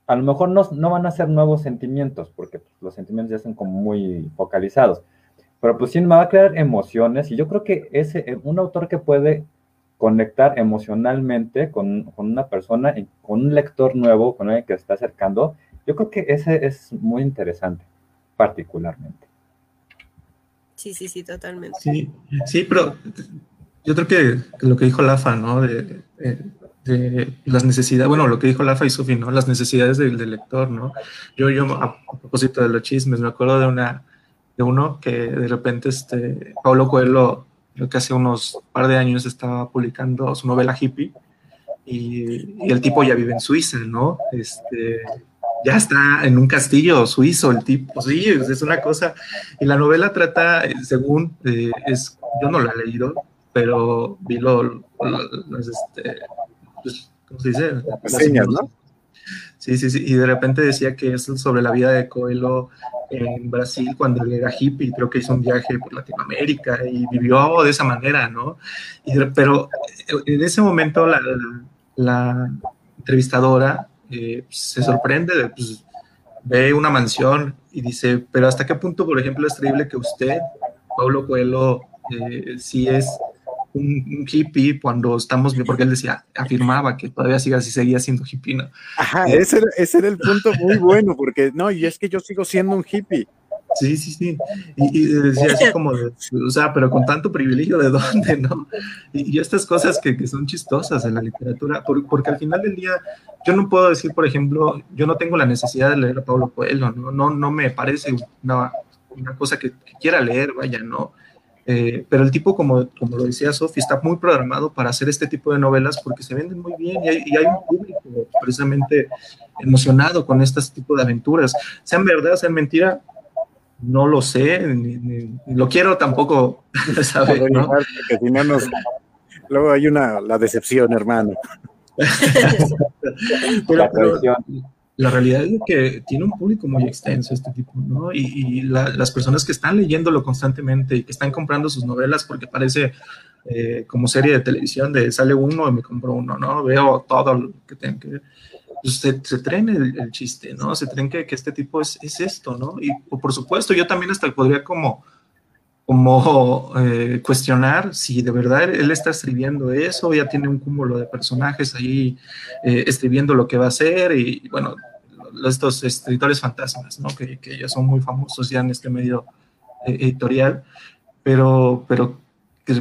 a lo mejor no, no van a ser nuevos sentimientos, porque pues, los sentimientos ya están como muy focalizados, pero pues sí me va a crear emociones y yo creo que ese, eh, un autor que puede conectar emocionalmente con, con una persona, con un lector nuevo, con alguien que se está acercando, yo creo que ese es muy interesante, particularmente. Sí, sí, sí, totalmente. Sí, sí, pero yo creo que lo que dijo Lafa, ¿no? De, eh, de las necesidades, bueno, lo que dijo Lafa y Sofi, ¿no? Las necesidades del, lector, ¿no? Yo, yo, a, propósito de los chismes, me acuerdo de una, de uno que de repente, este, Pablo Coelho, creo que hace unos par de años estaba publicando su novela hippie y, y el tipo ya vive en Suiza, ¿no? Este, ya está en un castillo suizo el tipo, sí, es una cosa, y la novela trata, eh, según, eh, es, yo no la he leído, pero vi lo, los, este, pues, ¿cómo se dice? Señas, ¿no? Sí, sí, sí, y de repente decía que es sobre la vida de Coelho en Brasil cuando él era hippie, creo que hizo un viaje por Latinoamérica y vivió de esa manera, ¿no? pero en ese momento la, la, entrevistadora eh, se sorprende, de, pues, ve una mansión y dice, pero ¿hasta qué punto, por ejemplo, es creíble que usted, Pablo Coelho, eh, sí es un, hippie cuando estamos, porque él decía, afirmaba que todavía sigue así, seguía siendo hippie, ¿no? Ajá, eh, ese, ese, era el punto muy bueno, porque no, y es que yo sigo siendo un hippie. Sí, sí, sí. Y, decía así como, o sea, pero con tanto privilegio, ¿de dónde, no? Y, estas cosas que, que, son chistosas en la literatura, porque al final del día, yo no puedo decir, por ejemplo, yo no tengo la necesidad de leer a Pablo Coelho, no, no, no me parece una, una cosa que, que, quiera leer, vaya, no. Eh, pero el tipo, como, como lo decía Sofi, está muy programado para hacer este tipo de novelas porque se venden muy bien y hay, y hay un público precisamente emocionado con este tipo de aventuras. Sean verdad, sean mentira, no lo sé, ni, ni, lo quiero tampoco saber. ¿no? Porque si no nos... Luego hay una, la decepción, hermano. pero, pero, la realidad es que tiene un público muy extenso este tipo, ¿no? Y, las personas que están leyéndolo constantemente y que están comprando sus novelas porque parece eh, como serie de televisión de sale uno y me compro uno, ¿no? Veo todo lo que tengo que ver. pues, se, se traen el, chiste, ¿no? Se traen que, que este tipo es, es, esto, ¿no? Y por supuesto, yo también hasta podría como, como eh, cuestionar si de verdad él está escribiendo eso, ya tiene un cúmulo de personajes ahí eh, escribiendo lo que va a hacer y bueno, estos escritores fantasmas, ¿no? Que, que ya son muy famosos ya en este medio eh, editorial, pero, pero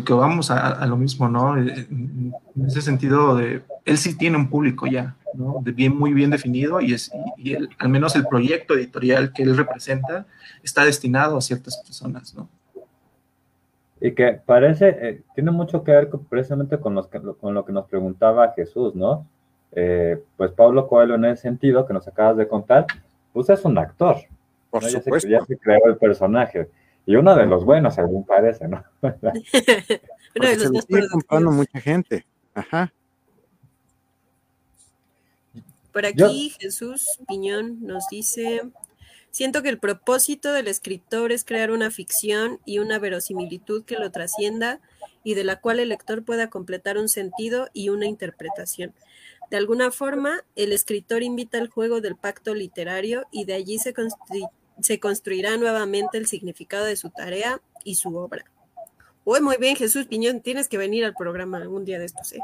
que, vamos a, lo mismo, ¿no? En ese sentido, de, él sí tiene un público ya, ¿no? De bien, muy bien definido y, es, y, al menos el proyecto editorial que él representa está destinado a ciertas personas, ¿no? Y que parece, eh, tiene mucho que ver precisamente con, los, con lo que nos preguntaba Jesús, ¿no? Eh, pues Pablo Coelho en ese sentido que nos acabas de contar, pues es un actor. Por supuesto. Ya se, creó el personaje. Y uno de los buenos, según parece, ¿no? se lo sigue comprando mucha gente. Ajá. Por aquí Jesús Piñón nos dice, siento que el propósito del escritor es crear una ficción y una verosimilitud que lo trascienda y de la cual el lector pueda completar un sentido y una interpretación. De alguna forma, el escritor invita al juego del pacto literario y de allí se, se construirá nuevamente el significado de su tarea y su obra. Uy, muy bien, Jesús Piñón, tienes que venir al programa un día de estos, ¿eh?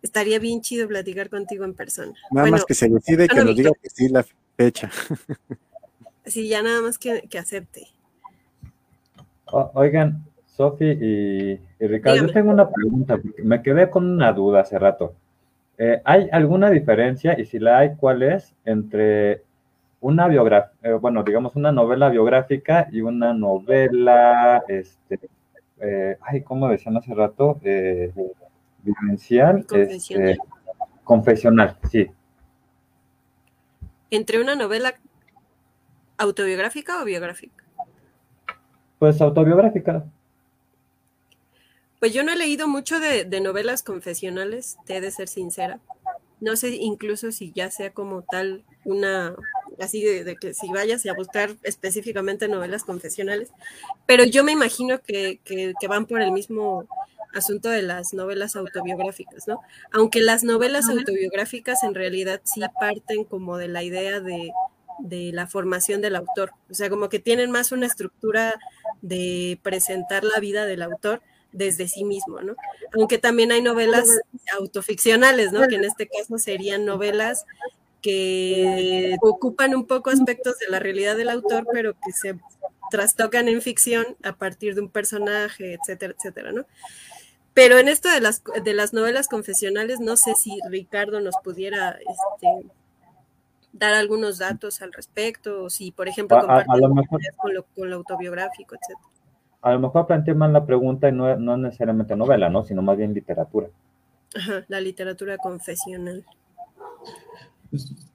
Estaría bien chido platicar contigo en persona. Nada más que se decide y que nos diga que sí la fecha. Sí, ya nada más que, acepte. oigan, Sofi y, Ricardo, yo tengo una pregunta, porque me quedé con una duda hace rato. Eh, ¿Hay alguna diferencia, y si la hay, cuál es, entre una biografía, eh, bueno, digamos una novela biográfica y una novela, este, eh, ay, ¿cómo decían hace rato? Eh, vivencial, confesional. Este, confesional, sí. ¿Entre una novela autobiográfica o biográfica? Pues autobiográfica. Pues yo no he leído mucho de, de novelas confesionales, te he de ser sincera. No sé incluso si ya sea como tal una así de, que si vayas a buscar específicamente novelas confesionales, pero yo me imagino que, van por el mismo asunto de las novelas autobiográficas, ¿no? Aunque las novelas autobiográficas en realidad sí parten como de la idea de, de la formación del autor, o sea, como que tienen más una estructura de presentar la vida del autor desde sí mismo, ¿no? Aunque también hay novelas autoficcionales, ¿no? Que en este caso serían novelas que ocupan un poco aspectos de la realidad del autor, pero que se trastocan en ficción a partir de un personaje, etcétera, etcétera, ¿no? Pero en esto de las, de las novelas confesionales, no sé si Ricardo nos pudiera este, dar algunos datos al respecto, o si, por ejemplo, compartir con, lo, con, lo, autobiográfico, etcétera. A lo mejor planteé mal la pregunta y no, no necesariamente novela, ¿no? Sino más bien literatura. Ajá, la literatura confesional.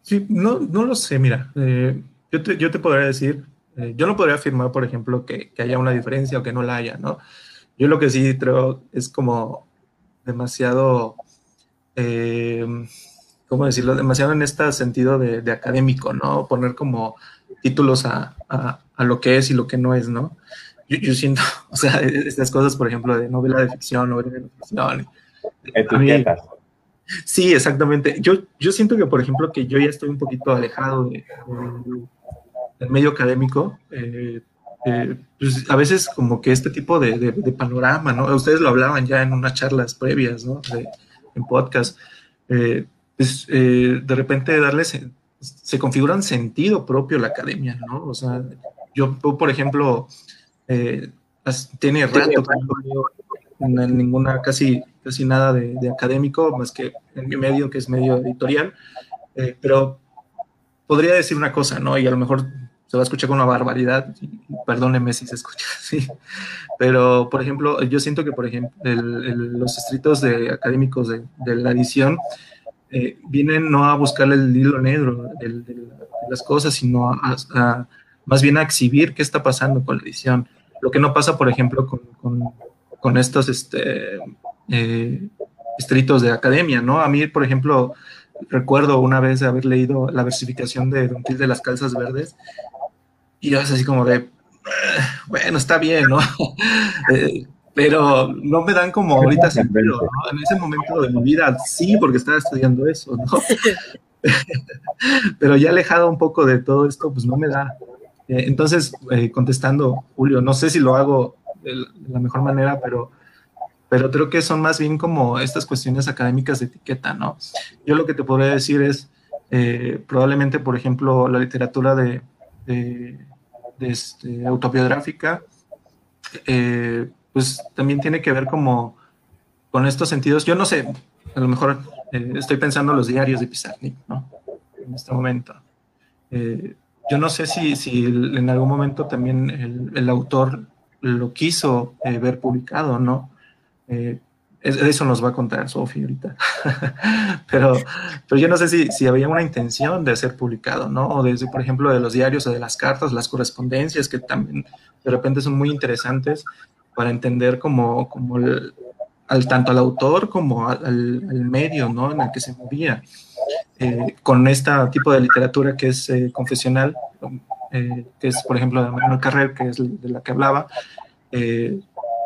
Sí, no, no lo sé, mira, eh, yo, te, yo te podría decir, eh, yo no podría afirmar, por ejemplo, que, que, haya una diferencia o que no la haya, ¿no? Yo lo que sí creo es como demasiado, eh, ¿cómo decirlo? Demasiado en este sentido de, de académico, ¿no? Poner como títulos a, a, a, lo que es y lo que no es, ¿no? Yo, yo, siento, o sea, estas cosas, por ejemplo, de novela de ficción, novela de ficción. Etiquetas. Sí, exactamente. Yo, yo siento que, por ejemplo, que yo ya estoy un poquito alejado de, del medio académico. Eh, eh, pues a veces como que este tipo de, de, panorama, ¿no? Ustedes lo hablaban ya en unas charlas previas, ¿no? en podcast. Eh, pues de repente darles, se configura un sentido propio la academia, ¿no? O sea, yo, por ejemplo, tiene rato que no ninguna, casi casi nada de, académico, más que en mi medio, que es medio editorial, eh, pero podría decir una cosa, ¿no? Y a lo mejor se va a escuchar con una barbaridad, y, perdóneme si se escucha así, pero por ejemplo, yo siento que, por ejemplo, los escritos de académicos de, la edición eh, vienen no a buscar el hilo negro de, las cosas, sino a, más bien a exhibir qué está pasando con la edición. Lo que no pasa, por ejemplo, con, con, con estos este, eh, estritos de academia, ¿no? A mí, por ejemplo, recuerdo una vez haber leído la versificación de Don Gil de las Calzas Verdes y yo es así como de, ah, bueno, está bien, ¿no? Eh, pero no me dan como ahorita sentido, ¿no? En ese momento de mi vida sí, porque estaba estudiando eso, ¿no? pero ya alejado un poco de todo esto, pues no me da. Eh, entonces, eh, contestando, Julio, no sé si lo hago de la mejor manera, pero, pero creo que son más bien como estas cuestiones académicas de etiqueta, ¿no? Yo lo que te podría decir es, eh, probablemente, por ejemplo, la literatura de, de, este, autobiográfica, pues también tiene que ver como con estos sentidos. Yo no sé, a lo mejor estoy pensando en los diarios de Pizarnik, ¿no? En este momento. Yo no sé si, en algún momento también el, autor lo quiso eh, ver publicado, ¿no? Eh, eso nos va a contar Sofía ahorita. pero, pero yo no sé si, si, había una intención de ser publicado, ¿no? O desde, por ejemplo, de los diarios o de las cartas, las correspondencias, que también de repente son muy interesantes para entender como, como al, tanto al autor como al, medio, ¿no? En el que se movía. Eh, con este tipo de literatura que es confesional, eh, que es, por ejemplo, de Manuel Carrer, que es de la que hablaba. Eh,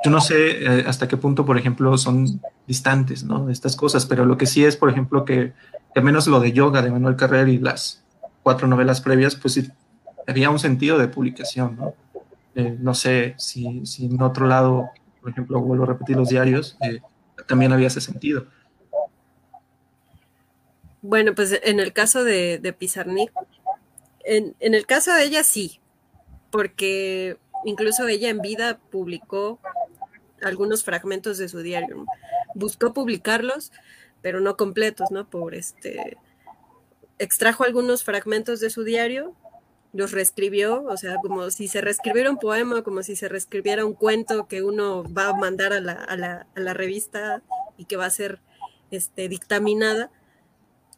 yo no sé eh, hasta qué punto, por ejemplo, son distantes, ¿no? Estas cosas, pero lo que sí es, por ejemplo, que, al menos lo de yoga de Manuel Carrer y las cuatro novelas previas, pues sí, había un sentido de publicación, ¿no? no sé si, en otro lado, por ejemplo, vuelvo a repetir los diarios, también había ese sentido. Bueno, pues en el caso de, de Pizarnik, en, el caso de ella sí, porque incluso ella en vida publicó algunos fragmentos de su diario. Buscó publicarlos, pero no completos, ¿no? Por este extrajo algunos fragmentos de su diario, los reescribió, o sea, como si se reescribiera un poema, como si se reescribiera un cuento que uno va a mandar a la, a la, a la revista y que va a ser este, dictaminada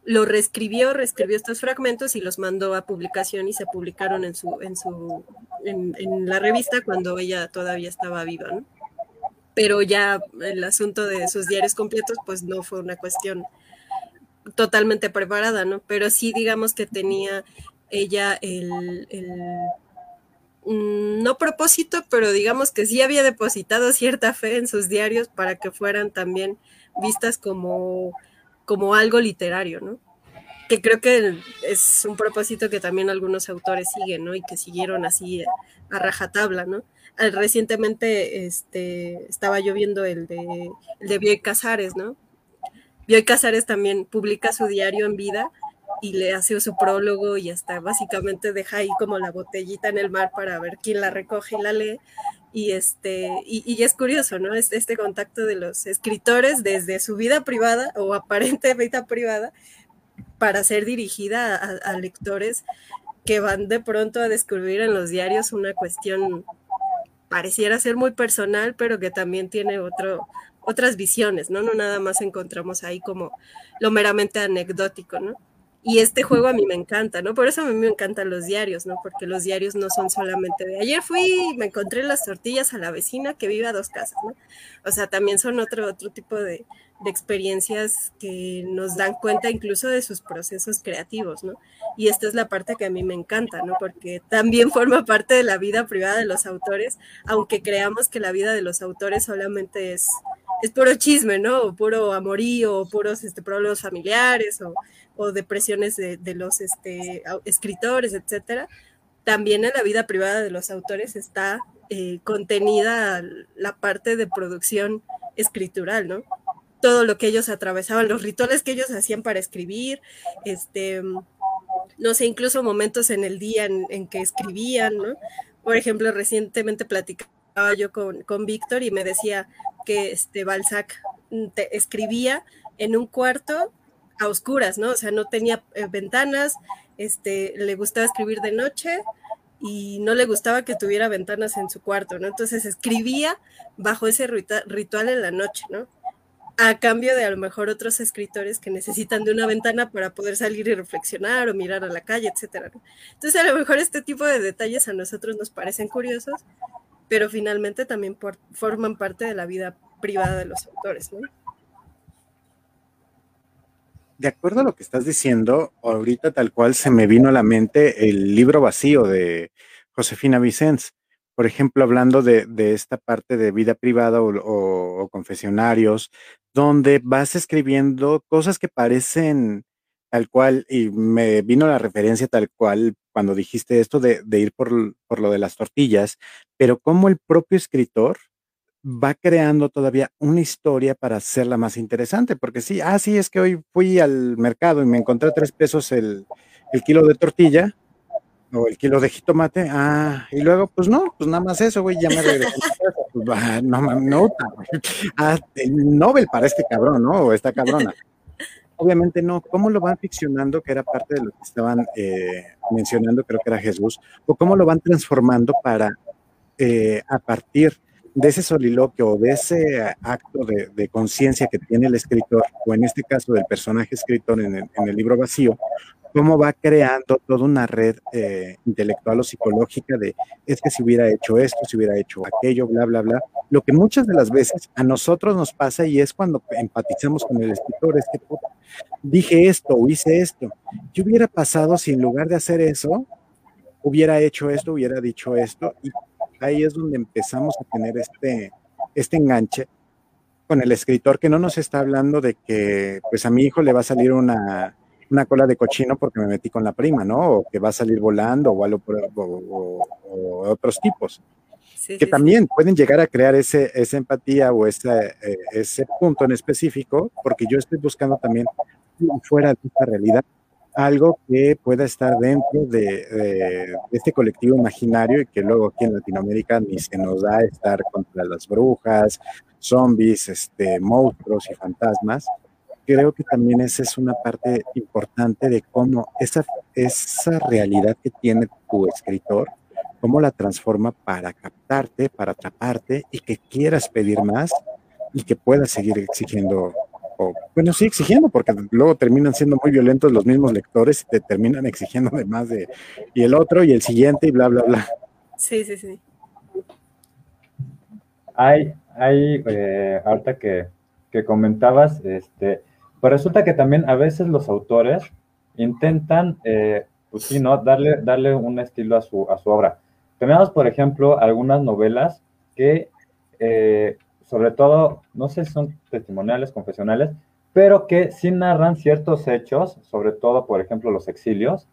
lo reescribió, reescribió estos fragmentos y los mandó a publicación y se publicaron en su, en su, en, la revista cuando ella todavía estaba viva, ¿no? Pero ya el asunto de sus diarios completos, pues no fue una cuestión totalmente preparada, ¿no? Pero sí, digamos que tenía ella el, el mm, no propósito, pero digamos que sí había depositado cierta fe en sus diarios para que fueran también vistas como como algo literario, ¿no? Que creo que es un propósito que también algunos autores siguen, ¿no? Y que siguieron así a, rajatabla, ¿no? Recientemente este, estaba yo viendo el de, el de Bioy Casares, ¿no? Bioy Casares también publica su diario en vida y le hace su prólogo y hasta básicamente deja ahí como la botellita en el mar para ver quién la recoge y la lee. Y, este, y, es curioso, ¿no? Este, este contacto de los escritores desde su vida privada o aparente vida privada para ser dirigida a, lectores que van de pronto a descubrir en los diarios una cuestión pareciera ser muy personal, pero que también tiene otro, otras visiones, ¿no? No nada más encontramos ahí como lo meramente anecdótico, ¿no? Y este juego a mí me encanta, ¿no? Por eso a mí me encantan los diarios, ¿no? Porque los diarios no son solamente de ayer fui y me encontré las tortillas a la vecina que vive a dos casas, ¿no? O sea, también son otro, otro tipo de, de experiencias que nos dan cuenta incluso de sus procesos creativos, ¿no? Y esta es la parte que a mí me encanta, ¿no? Porque también forma parte de la vida privada de los autores, aunque creamos que la vida de los autores solamente es, es puro chisme, ¿no? O puro amorío, o puros este, problemas familiares, o o depresiones de, de los este, escritores, etcétera, también en la vida privada de los autores está eh, contenida la parte de producción escritural, ¿no? Todo lo que ellos atravesaban, los rituales que ellos hacían para escribir, este, no sé, incluso momentos en el día en, que escribían, ¿no? Por ejemplo, recientemente platicaba yo con, con Víctor y me decía que este Balzac mm, escribía en un cuarto a oscuras, ¿no? O sea, no tenía eh, ventanas, este, le gustaba escribir de noche y no le gustaba que tuviera ventanas en su cuarto, ¿no? Entonces escribía bajo ese ritual en la noche, ¿no? A cambio de a lo mejor otros escritores que necesitan de una ventana para poder salir y reflexionar o mirar a la calle, etcétera. Entonces a lo mejor este tipo de detalles a nosotros nos parecen curiosos, pero finalmente también forman parte de la vida privada de los autores, de acuerdo a lo que estás diciendo, ahorita tal cual se me vino a la mente el libro vacío de Josefina Vicens. Por ejemplo, hablando de, esta parte de vida privada o, confesionarios, donde vas escribiendo cosas que parecen tal cual, y me vino la referencia tal cual cuando dijiste esto de, ir por, por, lo de las tortillas, pero como el propio escritor va creando todavía una historia para hacerla más interesante, porque sí, ah, sí, es que hoy fui al mercado y me encontré tres pesos el, el kilo de tortilla, o el kilo de jitomate, ah, y luego, pues no, pues nada más eso, güey, ya me regresé. pues, no, no, ah, el Nobel para este cabrón, ¿no? O esta cabrona. Obviamente no, ¿cómo lo van ficcionando, que era parte de lo que estaban eh, mencionando, creo que era Jesús, o cómo lo van transformando para, eh, a partir de ese soliloquio o de ese acto de, conciencia que tiene el escritor, o en este caso del personaje escritor en el libro vacío, cómo va creando toda una red eh, intelectual o psicológica de es que si hubiera hecho esto, si hubiera hecho aquello, bla, bla, bla. Lo que muchas de las veces a nosotros nos pasa y es cuando empatizamos con el escritor, es que dije esto o hice esto. ¿Qué hubiera pasado si en lugar de hacer eso, hubiera hecho esto, hubiera dicho esto? Y ahí es donde empezamos a tener este, este enganche con el escritor que no nos está hablando de que pues a mi hijo le va a salir una una cola de cochino porque me metí con la prima, ¿no? O que va a salir volando o, algo o, otros tipos. que también pueden llegar a crear ese, esa empatía o ese, eh, ese punto en específico, porque yo estoy buscando también fuera de esta realidad algo que pueda estar dentro de, de, este colectivo imaginario y que luego aquí en Latinoamérica ni se nos da estar contra las brujas, zombies, este, monstruos y fantasmas, creo que también esa es una parte importante de cómo esa, esa realidad que tiene tu escritor, cómo la transforma para captarte, para atraparte y que quieras pedir más y que puedas seguir exigiendo, o bueno, sí exigiendo, porque luego terminan siendo muy violentos los mismos lectores y te terminan exigiendo de más de, y el otro y el siguiente y bla, bla, bla. Sí, sí, sí. Hay, hay, eh, ahorita que, que comentabas, este, pero resulta que también a veces los autores intentan, eh, pues sí, ¿no? Darle, darle un estilo a su, a su obra. Tenemos, por ejemplo, algunas novelas que, eh, sobre todo, no sé si son testimoniales, confesionales, pero que sí narran ciertos hechos, sobre todo, por ejemplo, los exilios,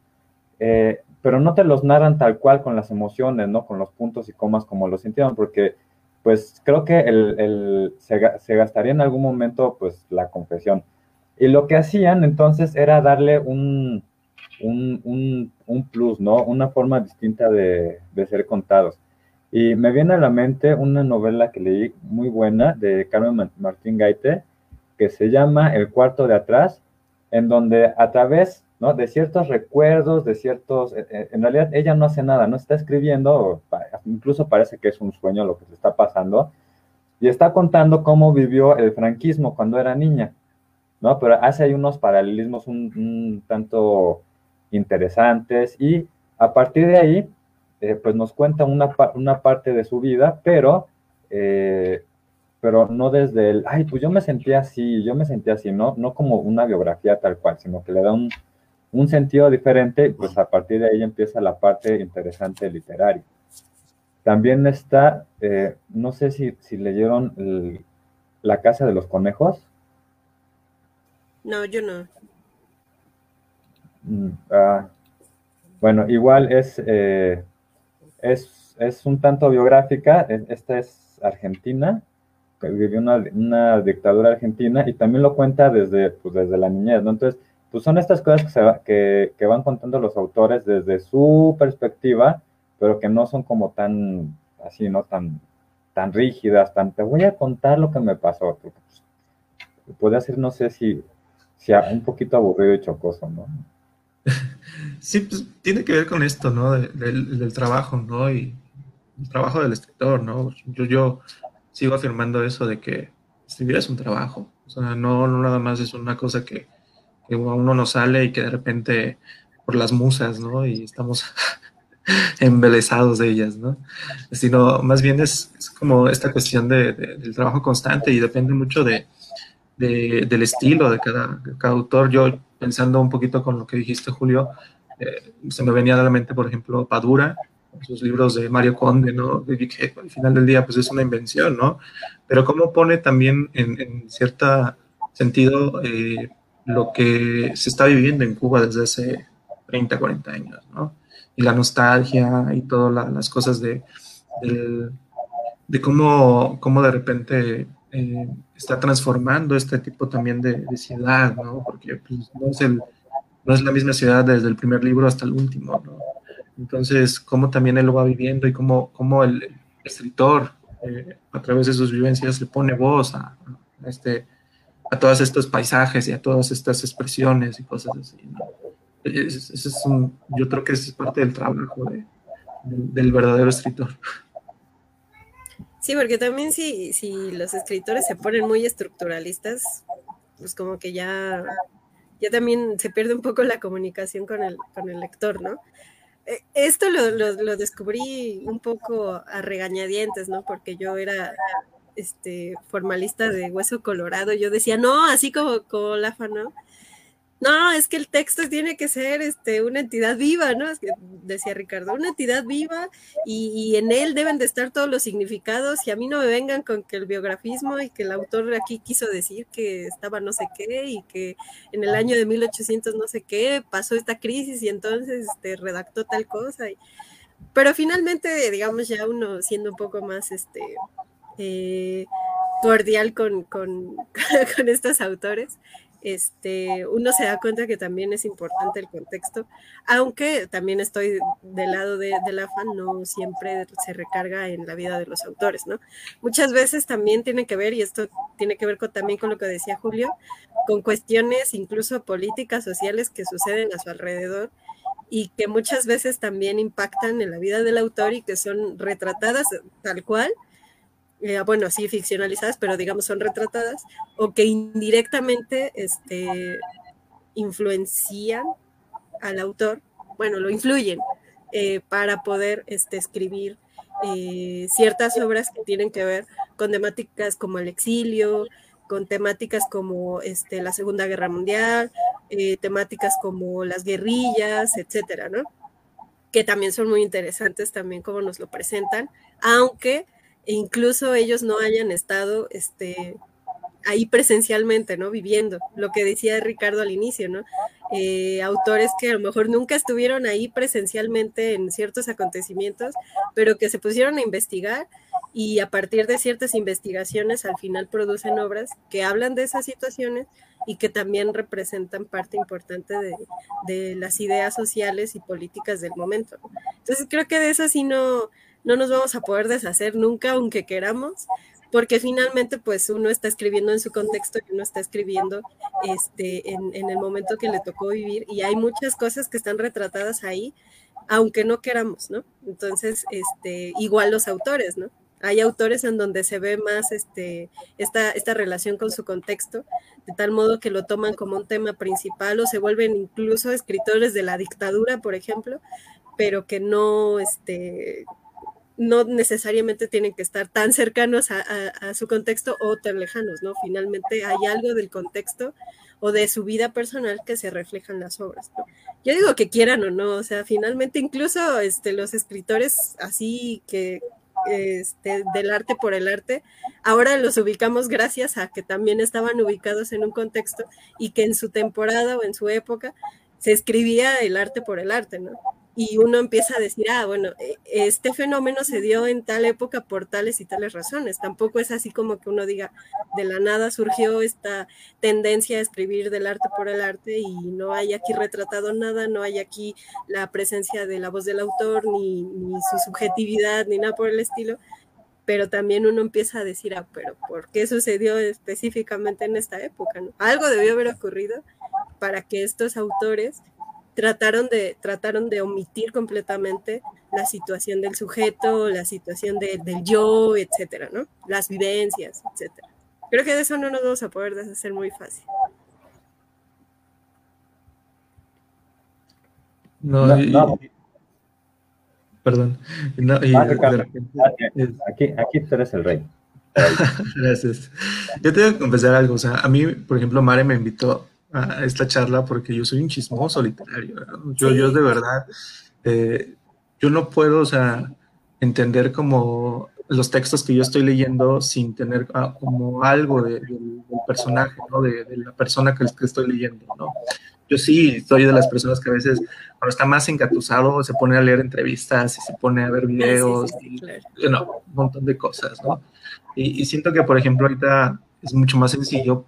eh, pero no te los narran tal cual con las emociones, ¿no? Con los puntos y comas como lo sintieron, porque pues creo que el, el, se, se, gastaría en algún momento pues la confesión. Y lo que hacían entonces era darle un, un, plus, ¿no? Una forma distinta de, ser contados. Y me viene a la mente una novela que leí muy buena de Carmen Martín Gaite, que se llama El cuarto de atrás, en donde a través ¿no? de ciertos recuerdos, de ciertos, eh, eh, en realidad ella no hace nada, no está escribiendo, incluso parece que es un sueño lo que se está pasando, y está contando cómo vivió el franquismo cuando era niña. ¿No? Pero hace ahí unos paralelismos un, tanto interesantes y a partir de ahí, eh, pues nos cuenta una, una, parte de su vida, pero, eh, pero no desde el, ay, pues yo me sentía así, yo me sentía así, no, no como una biografía tal cual, sino que le da un, un sentido diferente, pues a partir de ahí empieza la parte interesante literaria. También está, eh, no sé si, si leyeron La Casa de los Conejos. No, yo no. Mm, ah, bueno, igual es, eh, es, es, un tanto biográfica. Esta es argentina, vivió una, una, dictadura argentina y también lo cuenta desde, pues, desde la niñez, ¿no? Entonces, pues son estas cosas que, se que, van contando los autores desde su perspectiva, pero que no son como tan, así, ¿no? Tan, tan rígidas, tan, te voy a contar lo que me pasó. Pues, puede ser, no sé si sea un poquito aburrido y chocoso, ¿no? Sí, pues tiene que ver con esto, ¿no? del, trabajo, ¿no? Y el trabajo del escritor, ¿no? Yo, yo sigo afirmando eso de que escribir es un trabajo. O sea, no, nada más es una cosa que, que uno nos sale y que de repente por las musas, ¿no? Y estamos embelesados de ellas, ¿no? Sino más bien es, como esta cuestión de, del trabajo constante y depende mucho de, del estilo de cada, autor. Yo, pensando un poquito con lo que dijiste, Julio, eh, se me venía a la mente, por ejemplo, Padura, sus libros de Mario Conde, ¿no? Que al final del día, pues es una invención, ¿no? Pero cómo pone también en, cierto sentido, eh, lo que se está viviendo en Cuba desde hace 30, 40 años, ¿no? Y la nostalgia y todas las cosas de, de, cómo, cómo, de repente eh, está transformando este tipo también de, ciudad, ¿no? Porque pues, no, es el, no es la misma ciudad desde el primer libro hasta el último, ¿no? Entonces, cómo también él lo va viviendo y cómo, cómo el, escritor, eh, a través de sus vivencias, le pone voz a, este, a todos estos paisajes y a todas estas expresiones y cosas así. es un, yo creo que es parte del trabajo del verdadero escritor. Sí, porque también si, si los escritores se ponen muy estructuralistas, pues como que ya, ya también se pierde un poco la comunicación con el, con el lector, ¿no? Eh, esto lo, lo, descubrí un poco a regañadientes, ¿no? Porque yo era este formalista de hueso colorado, yo decía, no, así como, como ¿no? No, es que el texto tiene que ser este, una entidad viva, ¿no? Decía Ricardo, una entidad viva y, en él deben de estar todos los significados y a mí no me vengan con que el biografismo y que el autor aquí quiso decir que estaba no sé qué y que en el año de 1800 no sé qué pasó esta crisis y entonces este, redactó tal cosa. pero finalmente, digamos, ya uno siendo un poco más este, eh, cordial con, con estos autores, este, uno se da cuenta que también es importante el contexto, aunque también estoy del lado de, del afán, no siempre se recarga en la vida de los autores, ¿no? Muchas veces también tiene que ver, y esto tiene que ver también con lo que decía Julio, con cuestiones incluso políticas, sociales que suceden a su alrededor y que muchas veces también impactan en la vida del autor y que son retratadas tal cual eh, bueno, sí, ficcionalizadas, pero digamos son retratadas, o que indirectamente este, influencian al autor, bueno, lo influyen eh, para poder este, escribir eh, ciertas obras que tienen que ver con temáticas como el exilio, con temáticas como este, la Segunda Guerra Mundial, temáticas como las guerrillas, etcétera, ¿no? Que también son muy interesantes también como nos lo presentan, aunque e incluso ellos no hayan estado este, ahí presencialmente, ¿no? Viviendo, lo que decía Ricardo al inicio, ¿no? Eh, autores que a lo mejor nunca estuvieron ahí presencialmente en ciertos acontecimientos, pero que se pusieron a investigar y a partir de ciertas investigaciones al final producen obras que hablan de esas situaciones y que también representan parte importante de, de las ideas sociales y políticas del momento. Entonces creo que de eso sí no, no nos vamos a poder deshacer nunca, aunque queramos, porque finalmente pues uno está escribiendo en su contexto y uno está escribiendo este, en, el momento que le tocó vivir y hay muchas cosas que están retratadas ahí, aunque no queramos, ¿no? Entonces, este, igual los autores, ¿no? Hay autores en donde se ve más este, esta, esta relación con su contexto, de tal modo que lo toman como un tema principal o se vuelven incluso escritores de la dictadura, por ejemplo, pero que no, este, no necesariamente tienen que estar tan cercanos a, su contexto o tan lejanos, ¿no? Finalmente hay algo del contexto o de su vida personal que se refleja en las obras, ¿no? Yo digo que quieran o no, o sea, finalmente incluso este, los escritores así que este, del arte por el arte, ahora los ubicamos gracias a que también estaban ubicados en un contexto y que en su temporada o en su época se escribía el arte por el arte, ¿no? Y uno empieza a decir, ah, bueno, e, este fenómeno se dio en tal época por tales y tales razones. Tampoco es así como que uno diga, de la nada surgió esta tendencia a escribir del arte por el arte y no hay aquí retratado nada, no hay aquí la presencia de la voz del autor, ni, su subjetividad, ni nada por el estilo. Pero también uno empieza a decir, ah, pero ¿por qué sucedió específicamente en esta época? Algo debió haber ocurrido para que estos autores trataron de, trataron de omitir completamente la situación del sujeto, la situación del yo, etcétera, ¿no? Las vivencias, etcétera. Creo que de eso no nos vamos a poder deshacer muy fácil. No, no, perdón. aquí, aquí tú eres el rey. Gracias. Yo tengo que confesar algo. O sea, a mí, por ejemplo, Mare me invitó a esta charla porque yo soy un chismoso literario. Yo, yo de verdad, eh, yo no puedo, o sea, entender como los textos que yo estoy leyendo sin tener ah, como algo de, del personaje, ¿no? De, de, la persona que, que estoy leyendo, ¿no? Yo sí soy de las personas que a veces, cuando está más engatusado, se pone a leer entrevistas y se pone a ver videos, sí, sí, sí, claro. y, no, un montón de cosas, ¿no? Y, y, siento que, por ejemplo, ahorita es mucho más sencillo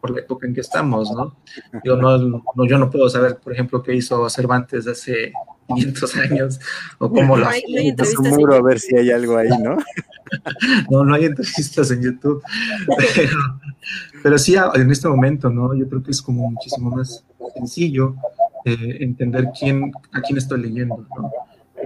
por la época en que estamos, ¿no? Yo no, no, yo no puedo saber, por ejemplo, qué hizo Cervantes hace 500 años o cómo lo hace. Es un muro a ver si hay algo ahí, ¿no? no, no hay entrevistas en YouTube. Pero, pero, sí, en este momento, ¿no? Yo creo que es como muchísimo más sencillo eh, entender quién, a quién estoy leyendo, ¿no?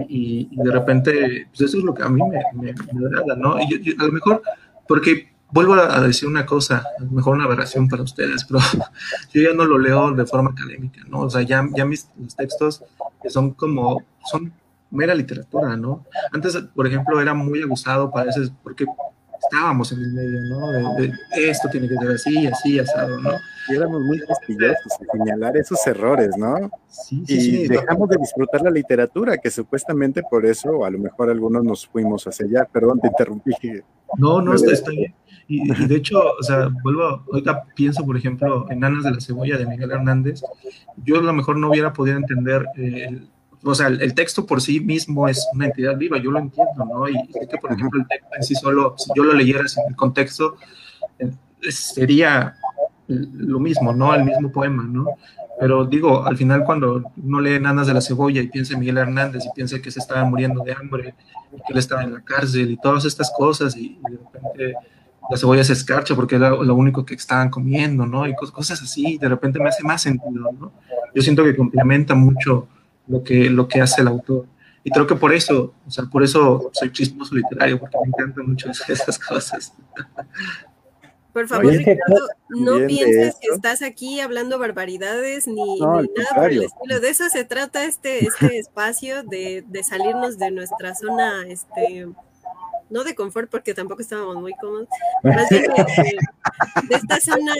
Y, y, de repente, pues eso es lo que a mí me, me, me agrada, ¿no? Y yo, yo, a lo mejor, porque vuelvo a decir una cosa, mejor una aberración para ustedes, pero yo ya no lo leo de forma académica, ¿no? O sea, ya, ya mis los textos son como, son mera literatura, ¿no? Antes, por ejemplo, era muy abusado para veces porque estábamos en el medio, ¿no? De, de, esto tiene que ser así, así, asado, ¿no? Y éramos muy castillosos en señalar esos errores, ¿no? Sí, sí, y sí, dejamos de disfrutar la literatura, que supuestamente por eso a lo mejor algunos nos fuimos hacia allá. Perdón, te interrumpí. No, no, está, bien. Y, y, de hecho, o sea, vuelvo, ahorita pienso, por ejemplo, en Anas de la Cebolla de Miguel Hernández. Yo a lo mejor no hubiera podido entender eh, el, o sea, el, el, texto por sí mismo es una entidad viva, yo lo entiendo, ¿no? Y, sé que, por ejemplo, el texto en sí solo, si yo lo leyera sin el contexto, eh, sería lo mismo, ¿no? El mismo poema, ¿no? Pero digo, al final cuando uno lee Nanas de la Cebolla y piensa en Miguel Hernández y piensa que se estaba muriendo de hambre, y que él estaba en la cárcel y todas estas cosas y, y de repente la cebolla se escarcha porque era lo único que estaban comiendo, ¿no? Y cosas así, de repente me hace más sentido, ¿no? Yo siento que complementa mucho lo que, lo que hace el autor. Y creo que por eso, o sea, por eso soy chismoso literario, porque me encantan mucho esas cosas. Por favor, Oye, Ricardo, no pienses que estás aquí hablando barbaridades ni, no, ni nada por el estilo. De eso se trata este, este espacio, de, de salirnos de nuestra zona, este, no de confort, porque tampoco estábamos muy cómodos, más bien de, de esta zona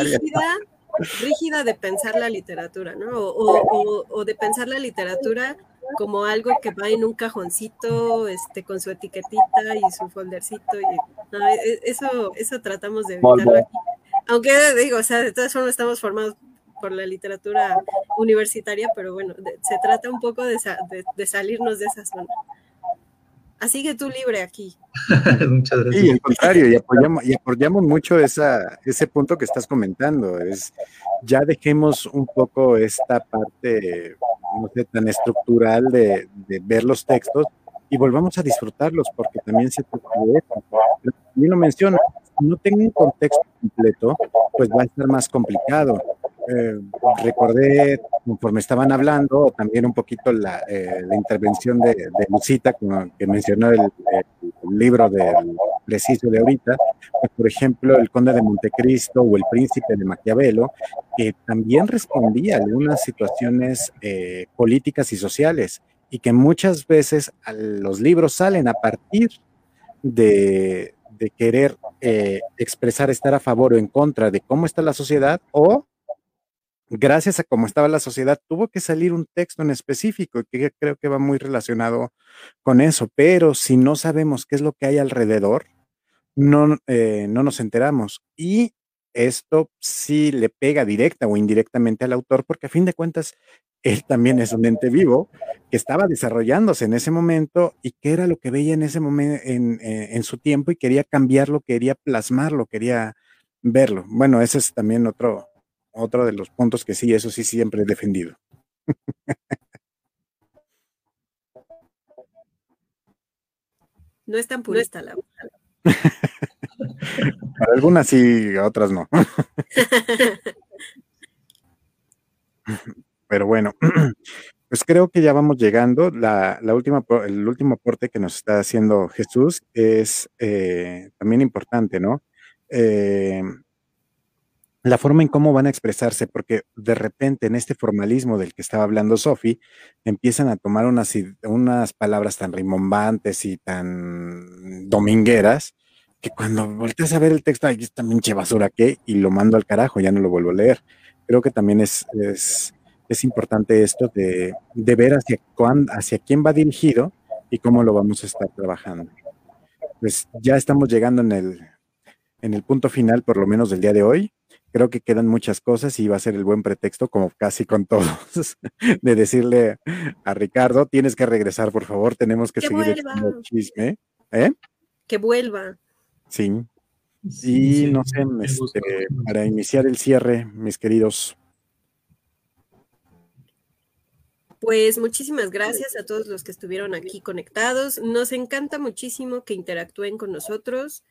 rígida, rígida de pensar la literatura, ¿no? O, o, o, de pensar la literatura como algo que va en un cajoncito, este, con su etiquetita y su foldercito. Y, no, eso, eso tratamos de evitarlo aquí. Aunque digo, o sea, de todas formas estamos formados por la literatura universitaria, pero bueno, de, se trata un poco de, de, de salirnos de esa zona. Así que tú libre aquí. Muchas gracias. Sí, al contrario, y apoyamos, y apoyamos mucho esa, ese punto que estás comentando. Es ya dejemos un poco esta parte, no sé, tan estructural de, de ver los textos y volvamos a disfrutarlos, porque también se trata de eso. También lo menciona, si no tengo un contexto completo, pues va a estar más complicado. Eh, recordé conforme estaban hablando también un poquito la, eh, la intervención de, de Lucita que mencionó el, el, libro del preciso de ahorita, pues, por ejemplo el conde de Montecristo o el príncipe de Maquiavelo, que también respondía a algunas situaciones eh, políticas y sociales y que muchas veces los libros salen a partir de, de querer eh, expresar estar a favor o en contra de cómo está la sociedad o gracias a cómo estaba la sociedad, tuvo que salir un texto en específico que creo que va muy relacionado con eso, pero si no sabemos qué es lo que hay alrededor, no, eh, no nos enteramos. Y esto sí le pega directa o indirectamente al autor, porque a fin de cuentas, él también es un ente vivo que estaba desarrollándose en ese momento y que era lo que veía en ese momento, en, en, en su tiempo y quería cambiarlo, quería plasmarlo, quería verlo. Bueno, ese es también otro, otro de los puntos que sí, eso sí siempre he defendido. No es tan purista la Para algunas sí, otras no. Pero bueno, pues creo que ya vamos llegando. La, la, última, el último aporte que nos está haciendo Jesús es eh, también importante, ¿no? Eh, la forma en cómo van a expresarse, porque de repente en este formalismo del que estaba hablando Sofi, empiezan a tomar unas, unas palabras tan rimbombantes y tan domingueras, que cuando volteas a ver el texto, ahí está pinche basura que, y lo mando al carajo, ya no lo vuelvo a leer. Creo que también es, es, es importante esto de, de ver hacia, cuán, hacia quién va dirigido y cómo lo vamos a estar trabajando. pues ya estamos llegando en el, en el punto final, por lo menos del día de hoy. Creo que quedan muchas cosas y va a ser el buen pretexto, como casi con todos, de decirle a Ricardo, tienes que regresar, por favor, tenemos que, seguir el chisme. ¿Eh? Que vuelva. Sí. y no sé, este, para iniciar el cierre, mis queridos. Pues muchísimas gracias a todos los que estuvieron aquí conectados. Nos encanta muchísimo que interactúen con nosotros.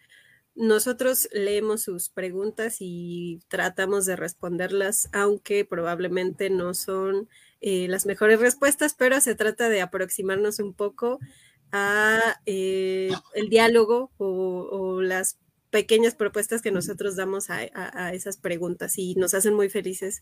Nosotros leemos sus preguntas y tratamos de responderlas, aunque probablemente no son eh, las mejores respuestas, pero se trata de aproximarnos un poco a eh, el diálogo o, las pequeñas propuestas que nosotros damos a, esas preguntas y nos hacen muy felices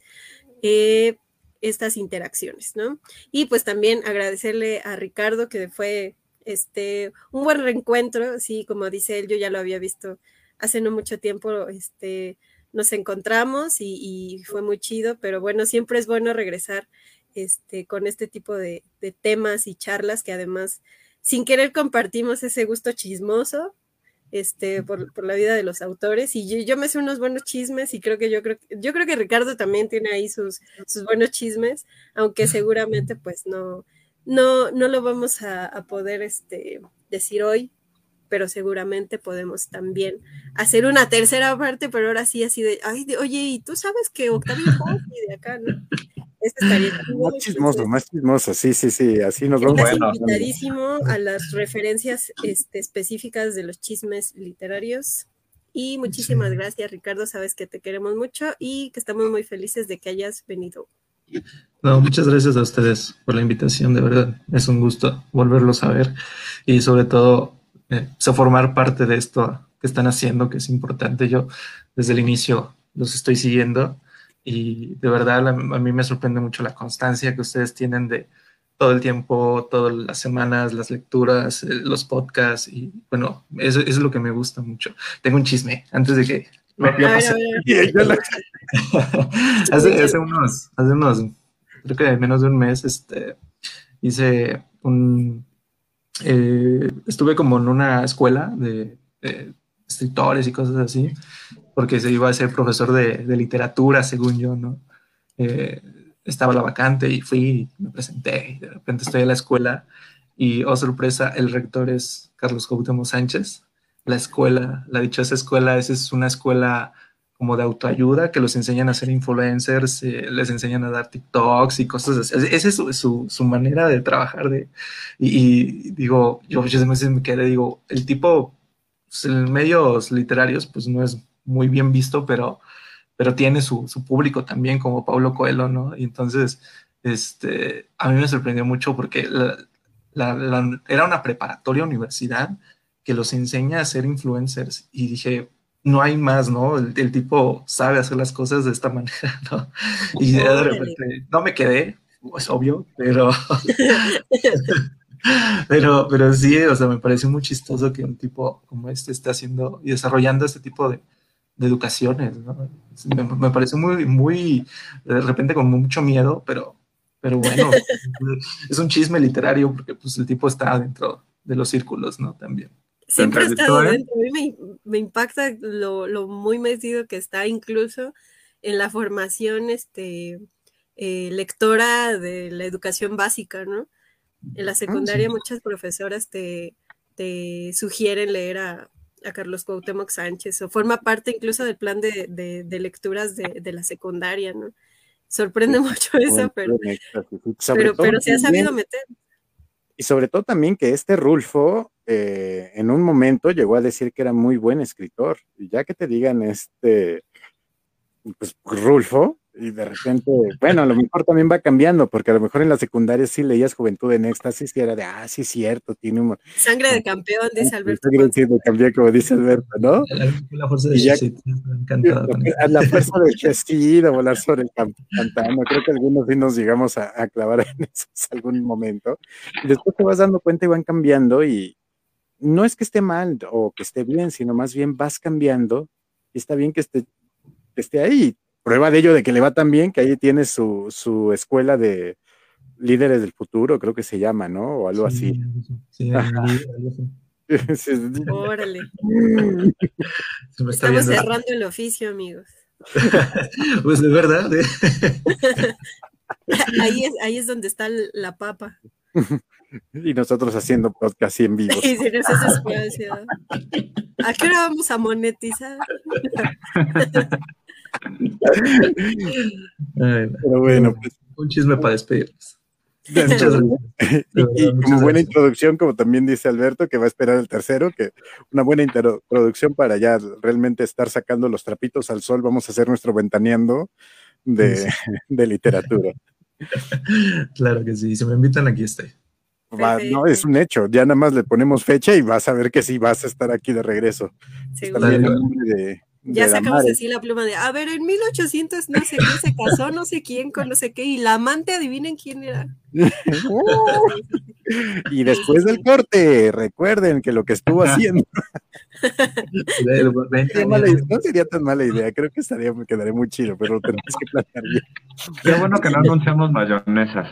eh, estas interacciones, ¿no? Y pues también agradecerle a Ricardo que fue este, un buen reencuentro, sí, como dice él, yo ya lo había visto hace no mucho tiempo, este, nos encontramos y, fue muy chido, pero bueno, siempre es bueno regresar este, con este tipo de, temas y charlas que además, sin querer, compartimos ese gusto chismoso, este, por, la vida de los autores, y yo, me sé unos buenos chismes, y creo que yo creo, yo creo que Ricardo también tiene ahí sus, sus buenos chismes, aunque seguramente pues no, no, no lo vamos a, poder este, decir hoy, pero seguramente podemos también hacer una tercera parte, pero ahora sí así de, ay, oye, ¿y tú sabes que Octavio y de acá, no? Este estaría más chismoso, más chismoso, sí, sí, sí, así nos vamos. Bueno, invitadísimo a las referencias este, específicas de los chismes literarios. Y muchísimas gracias, Ricardo. Sabes que te queremos mucho y que estamos muy felices de que hayas venido no, muchas gracias a ustedes por la invitación, de verdad. Es un gusto volverlos a ver y sobre todo eh, formar parte de esto que están haciendo, que es importante. Yo desde el inicio los estoy siguiendo y de verdad a, mí me sorprende mucho la constancia que ustedes tienen de todo el tiempo, todas las semanas, las lecturas, eh, los podcasts y bueno, eso, es lo que me gusta mucho. Tengo un chisme antes de que... hace, unos, hace unos creo que menos de un mes, este, hice un, eh, estuve como en una escuela de, escritores y cosas así, porque se iba a ser profesor de, literatura, según yo, ¿no? Eh, estaba la vacante y fui, me presenté, y de repente estoy en la escuela y, oh sorpresa, el rector es Carlos Cuauhtémoc Sánchez. La escuela, la dichosa escuela, esa es una escuela como de autoayuda, que los enseñan a ser influencers, eh, les enseñan a dar TikToks y cosas así. Esa es su, su, manera de trabajar. De, y, digo, yo muchas veces me quedé, digo, el tipo, pues, en medios literarios, pues no es muy bien visto, pero, pero tiene su, su público también, como Pablo Coelho, ¿no? Y entonces, este, a mí me sorprendió mucho porque era una preparatoria universidad que los enseña a ser influencers y dije, no hay más, ¿no? El, tipo sabe hacer las cosas de esta manera, ¿no? Y de repente, no me quedé, es obvio, pero, pero, pero sí, o sea, me parece muy chistoso que un tipo como este esté haciendo y desarrollando este tipo de, educaciones, ¿no? Me, me, parece muy, muy, de repente con mucho miedo, pero, pero bueno, es un chisme literario porque pues el tipo está dentro de los círculos, ¿no? También. Siempre ha estado dentro. A mí me, impacta lo, muy metido que está incluso en la formación este, eh, lectora de la educación básica, ¿no? En la ah, secundaria muchas profesoras te, te sugieren leer a, Carlos Cuauhtémoc Sánchez o forma parte incluso del plan de, lecturas de, la secundaria, ¿no? Sorprende mucho eso, pero, pero, pero se ha sabido meter. Y sobre todo también que este Rulfo eh, en un momento llegó a decir que era muy buen escritor. Y ya que te digan este, pues Rulfo, y de repente, bueno, a lo mejor también va cambiando, porque a lo mejor en la secundaria sí leías Juventud en Éxtasis y era de, ah, sí, cierto, tiene un... Sangre de campeón, dice Alberto. Sangre de campeón, como dice Alberto, ¿no? La, fuerza de ya, encantado. La fuerza de sí, de volar sobre el pantano, creo que algunos sí nos llegamos a, a clavar en eso en algún momento. Y después te vas dando cuenta y van cambiando y, no es que esté mal o que esté bien, sino más bien vas cambiando y está bien que esté, esté ahí. Prueba de ello de que le va tan bien que ahí tiene su, su escuela de líderes del futuro, creo que se llama, ¿no? O algo así. Sí, Órale. Se me está Estamos viendo. cerrando el oficio, amigos. Pues de verdad. ¿eh? Ahí es, ahí es donde está la papa. Y nosotros haciendo podcast y en vivo. Y si nos hace espacio. ¿A qué hora vamos a monetizar? Pero bueno, pues, un chisme para despedirnos. Muchas gracias. y, como buena introducción, como también dice Alberto, que va a esperar el tercero, que una buena introducción para ya realmente estar sacando los trapitos al sol, vamos a hacer nuestro ventaneando de, Sí. de literatura. Claro que sí. Si me invitan, aquí estoy. Va, no, es un hecho, ya nada más le ponemos fecha y vas a ver que sí vas a estar aquí de regreso. De, Ya sacamos así la pluma de, a ver, en 1800 no sé qué se casó, no sé quién con no sé qué, y la amante, adivinen quién era. Y después del corte, recuerden que lo que estuvo haciendo no sería tan mala idea, creo que estaría, me quedaría muy chido, pero lo tenemos que planear bien. Qué bueno que no anunciamos mayonesas.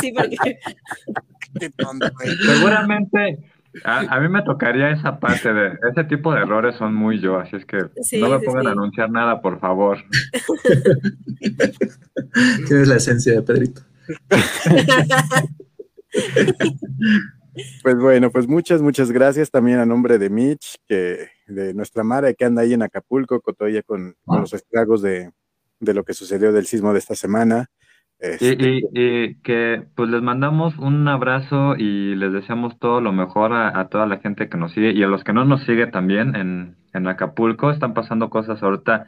Sí, porque Qué tonto, güey. Seguramente a, a mí me tocaría esa parte de ese tipo de errores son muy yo, así es que Sí, no me sí, pongan a anunciar nada, por favor. Tienes la esencia de Pedrito. Pues bueno, pues muchas, muchas gracias también a nombre de Mitch, que de nuestra Mara que anda ahí en Acapulco, todavía con, con los estragos de, de lo que sucedió del sismo de esta semana. Y, Este, y- y que pues les mandamos un abrazo y les deseamos todo lo mejor a, a toda la gente que nos sigue y a los que no nos sigue también en, en Acapulco. Están pasando cosas ahorita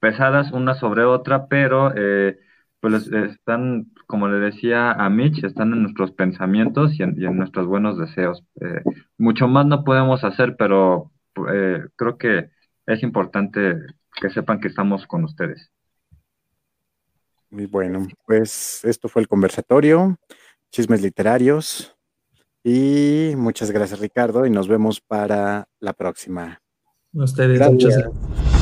pesadas una sobre otra, pero eh, pues están, como le decía a Mitch, están en nuestros pensamientos y en, y en nuestros buenos deseos. Eh, mucho más no podemos hacer, pero eh, creo que es importante que sepan que estamos con ustedes. Y bueno, pues esto fue el conversatorio, chismes literarios. Y muchas gracias, Ricardo, y nos vemos para la próxima. Ustedes, Gracias. muchas gracias.